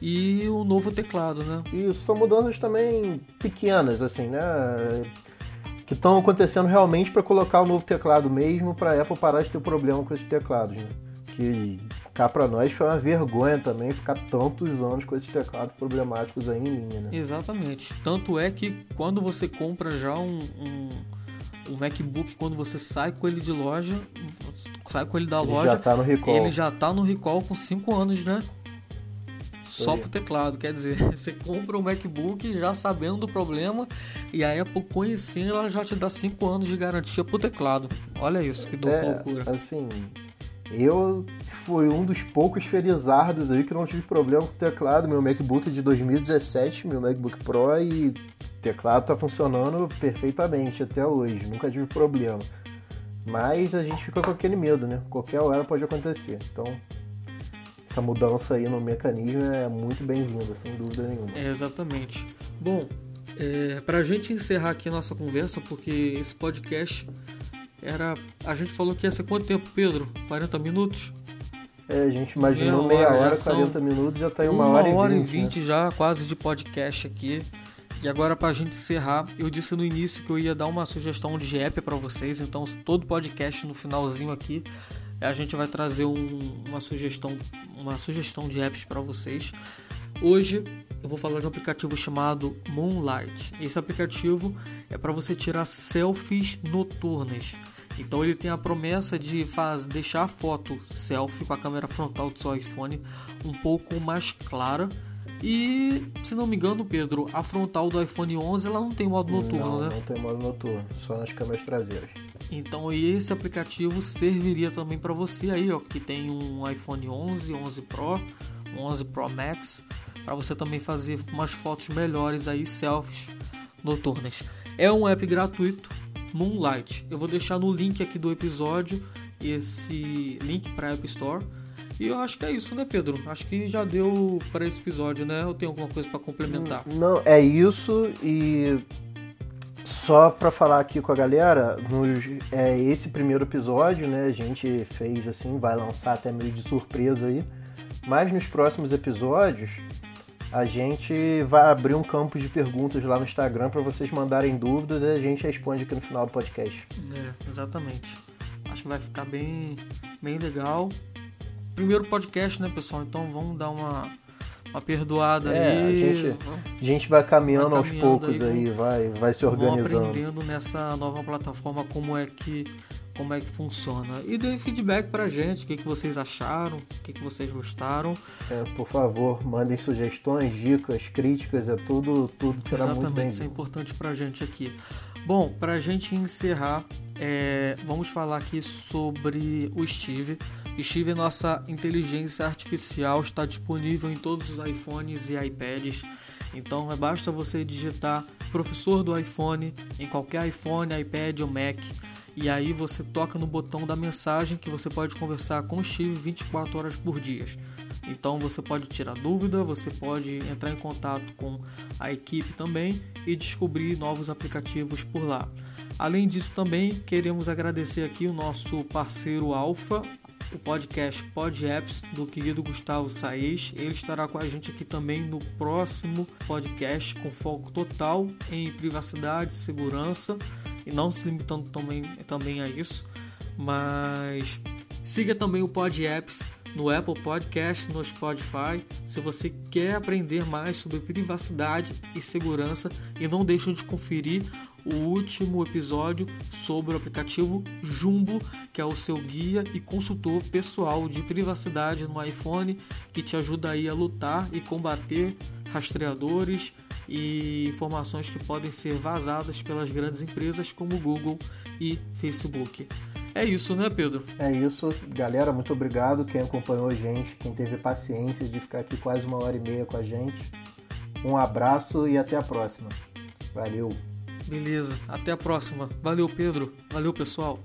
E o novo teclado, né? Isso, são mudanças também pequenas, assim, né? Que estão acontecendo realmente para colocar o novo teclado mesmo, para a Apple parar de ter problema com esses teclados, né? Que cá para nós foi uma vergonha também ficar tantos anos com esses teclados problemáticos aí em linha, né? Exatamente. Tanto é que quando você compra já um, um, um MacBook, quando você sai com ele de loja, sai com ele da ele loja, já tá no recall. ele já tá no recall com 5 anos, né? Só pro teclado, quer dizer, <laughs> você compra um MacBook já sabendo do problema e a Apple conhecendo, ela já te dá 5 anos de garantia pro teclado. Olha isso, que é, loucura. Assim, eu fui um dos poucos felizardos aí que não tive problema com o teclado. Meu MacBook é de 2017, meu MacBook Pro, e teclado tá funcionando perfeitamente até hoje. Nunca tive problema. Mas a gente fica com aquele medo, né? Qualquer hora pode acontecer. Então, essa mudança aí no mecanismo é muito bem-vinda, sem dúvida nenhuma. É, exatamente. Bom, é, para a gente encerrar aqui a nossa conversa, porque esse podcast era. A gente falou que ia ser quanto tempo, Pedro? 40 minutos? É, a gente imaginou meia hora, hora 40 minutos, já tá em uma, uma hora, hora e 20. Uma hora e 20 né? já, quase de podcast aqui. E agora, pra gente encerrar, eu disse no início que eu ia dar uma sugestão de app para vocês, então todo podcast no finalzinho aqui a gente vai trazer um, uma sugestão uma sugestão de apps para vocês. Hoje eu vou falar de um aplicativo chamado Moonlight. Esse aplicativo é para você tirar selfies noturnas. Então ele tem a promessa de faz, deixar a foto selfie com a câmera frontal do seu iPhone um pouco mais clara. E, se não me engano, Pedro, a frontal do iPhone 11 ela não tem modo noturno, não, né? Não tem modo noturno, só nas câmeras traseiras. Então, esse aplicativo serviria também para você aí, ó, que tem um iPhone 11, 11 Pro, 11 Pro Max, para você também fazer umas fotos melhores aí, selfies noturnas. É um app gratuito, Moonlight. Eu vou deixar no link aqui do episódio esse link para App Store. E eu acho que é isso, né, Pedro? Acho que já deu para esse episódio, né? Eu tenho alguma coisa para complementar? Não, é isso e só para falar aqui com a galera, nos, é esse primeiro episódio, né? A gente fez assim, vai lançar até meio de surpresa aí. Mas nos próximos episódios a gente vai abrir um campo de perguntas lá no Instagram para vocês mandarem dúvidas e a gente responde aqui no final do podcast. É, exatamente. Acho que vai ficar bem, bem legal. Primeiro podcast, né, pessoal? Então vamos dar uma, uma perdoada é, aí. A gente, a gente vai caminhando, vai aos poucos aí, aí, vai, vai se organizando. aprendendo nessa nova plataforma como é que como é que funciona. E deem feedback pra gente, o que, que vocês acharam, o que, que vocês gostaram. É, por favor, mandem sugestões, dicas, críticas, é tudo, tudo será Exatamente, muito bem. Isso é importante pra gente aqui. Bom, pra gente encerrar, é, vamos falar aqui sobre o Steve. Steve, nossa inteligência artificial, está disponível em todos os iPhones e iPads. Então, é basta você digitar professor do iPhone em qualquer iPhone, iPad ou Mac e aí você toca no botão da mensagem que você pode conversar com o Steve 24 horas por dia. Então você pode tirar dúvida, você pode entrar em contato com a equipe também e descobrir novos aplicativos por lá. Além disso, também queremos agradecer aqui o nosso parceiro Alfa, o podcast Pod Apps do querido Gustavo Saez. Ele estará com a gente aqui também no próximo podcast com foco total em privacidade, segurança e não se limitando também, também a isso. Mas siga também o Pod Apps no Apple Podcast, no Spotify. Se você quer aprender mais sobre privacidade e segurança, e não deixe de conferir o último episódio sobre o aplicativo Jumbo, que é o seu guia e consultor pessoal de privacidade no iPhone, que te ajuda aí a lutar e combater rastreadores e informações que podem ser vazadas pelas grandes empresas como Google e Facebook. É isso, né, Pedro? É isso, galera. Muito obrigado quem acompanhou a gente, quem teve paciência de ficar aqui quase uma hora e meia com a gente. Um abraço e até a próxima. Valeu. Beleza, até a próxima. Valeu, Pedro. Valeu, pessoal.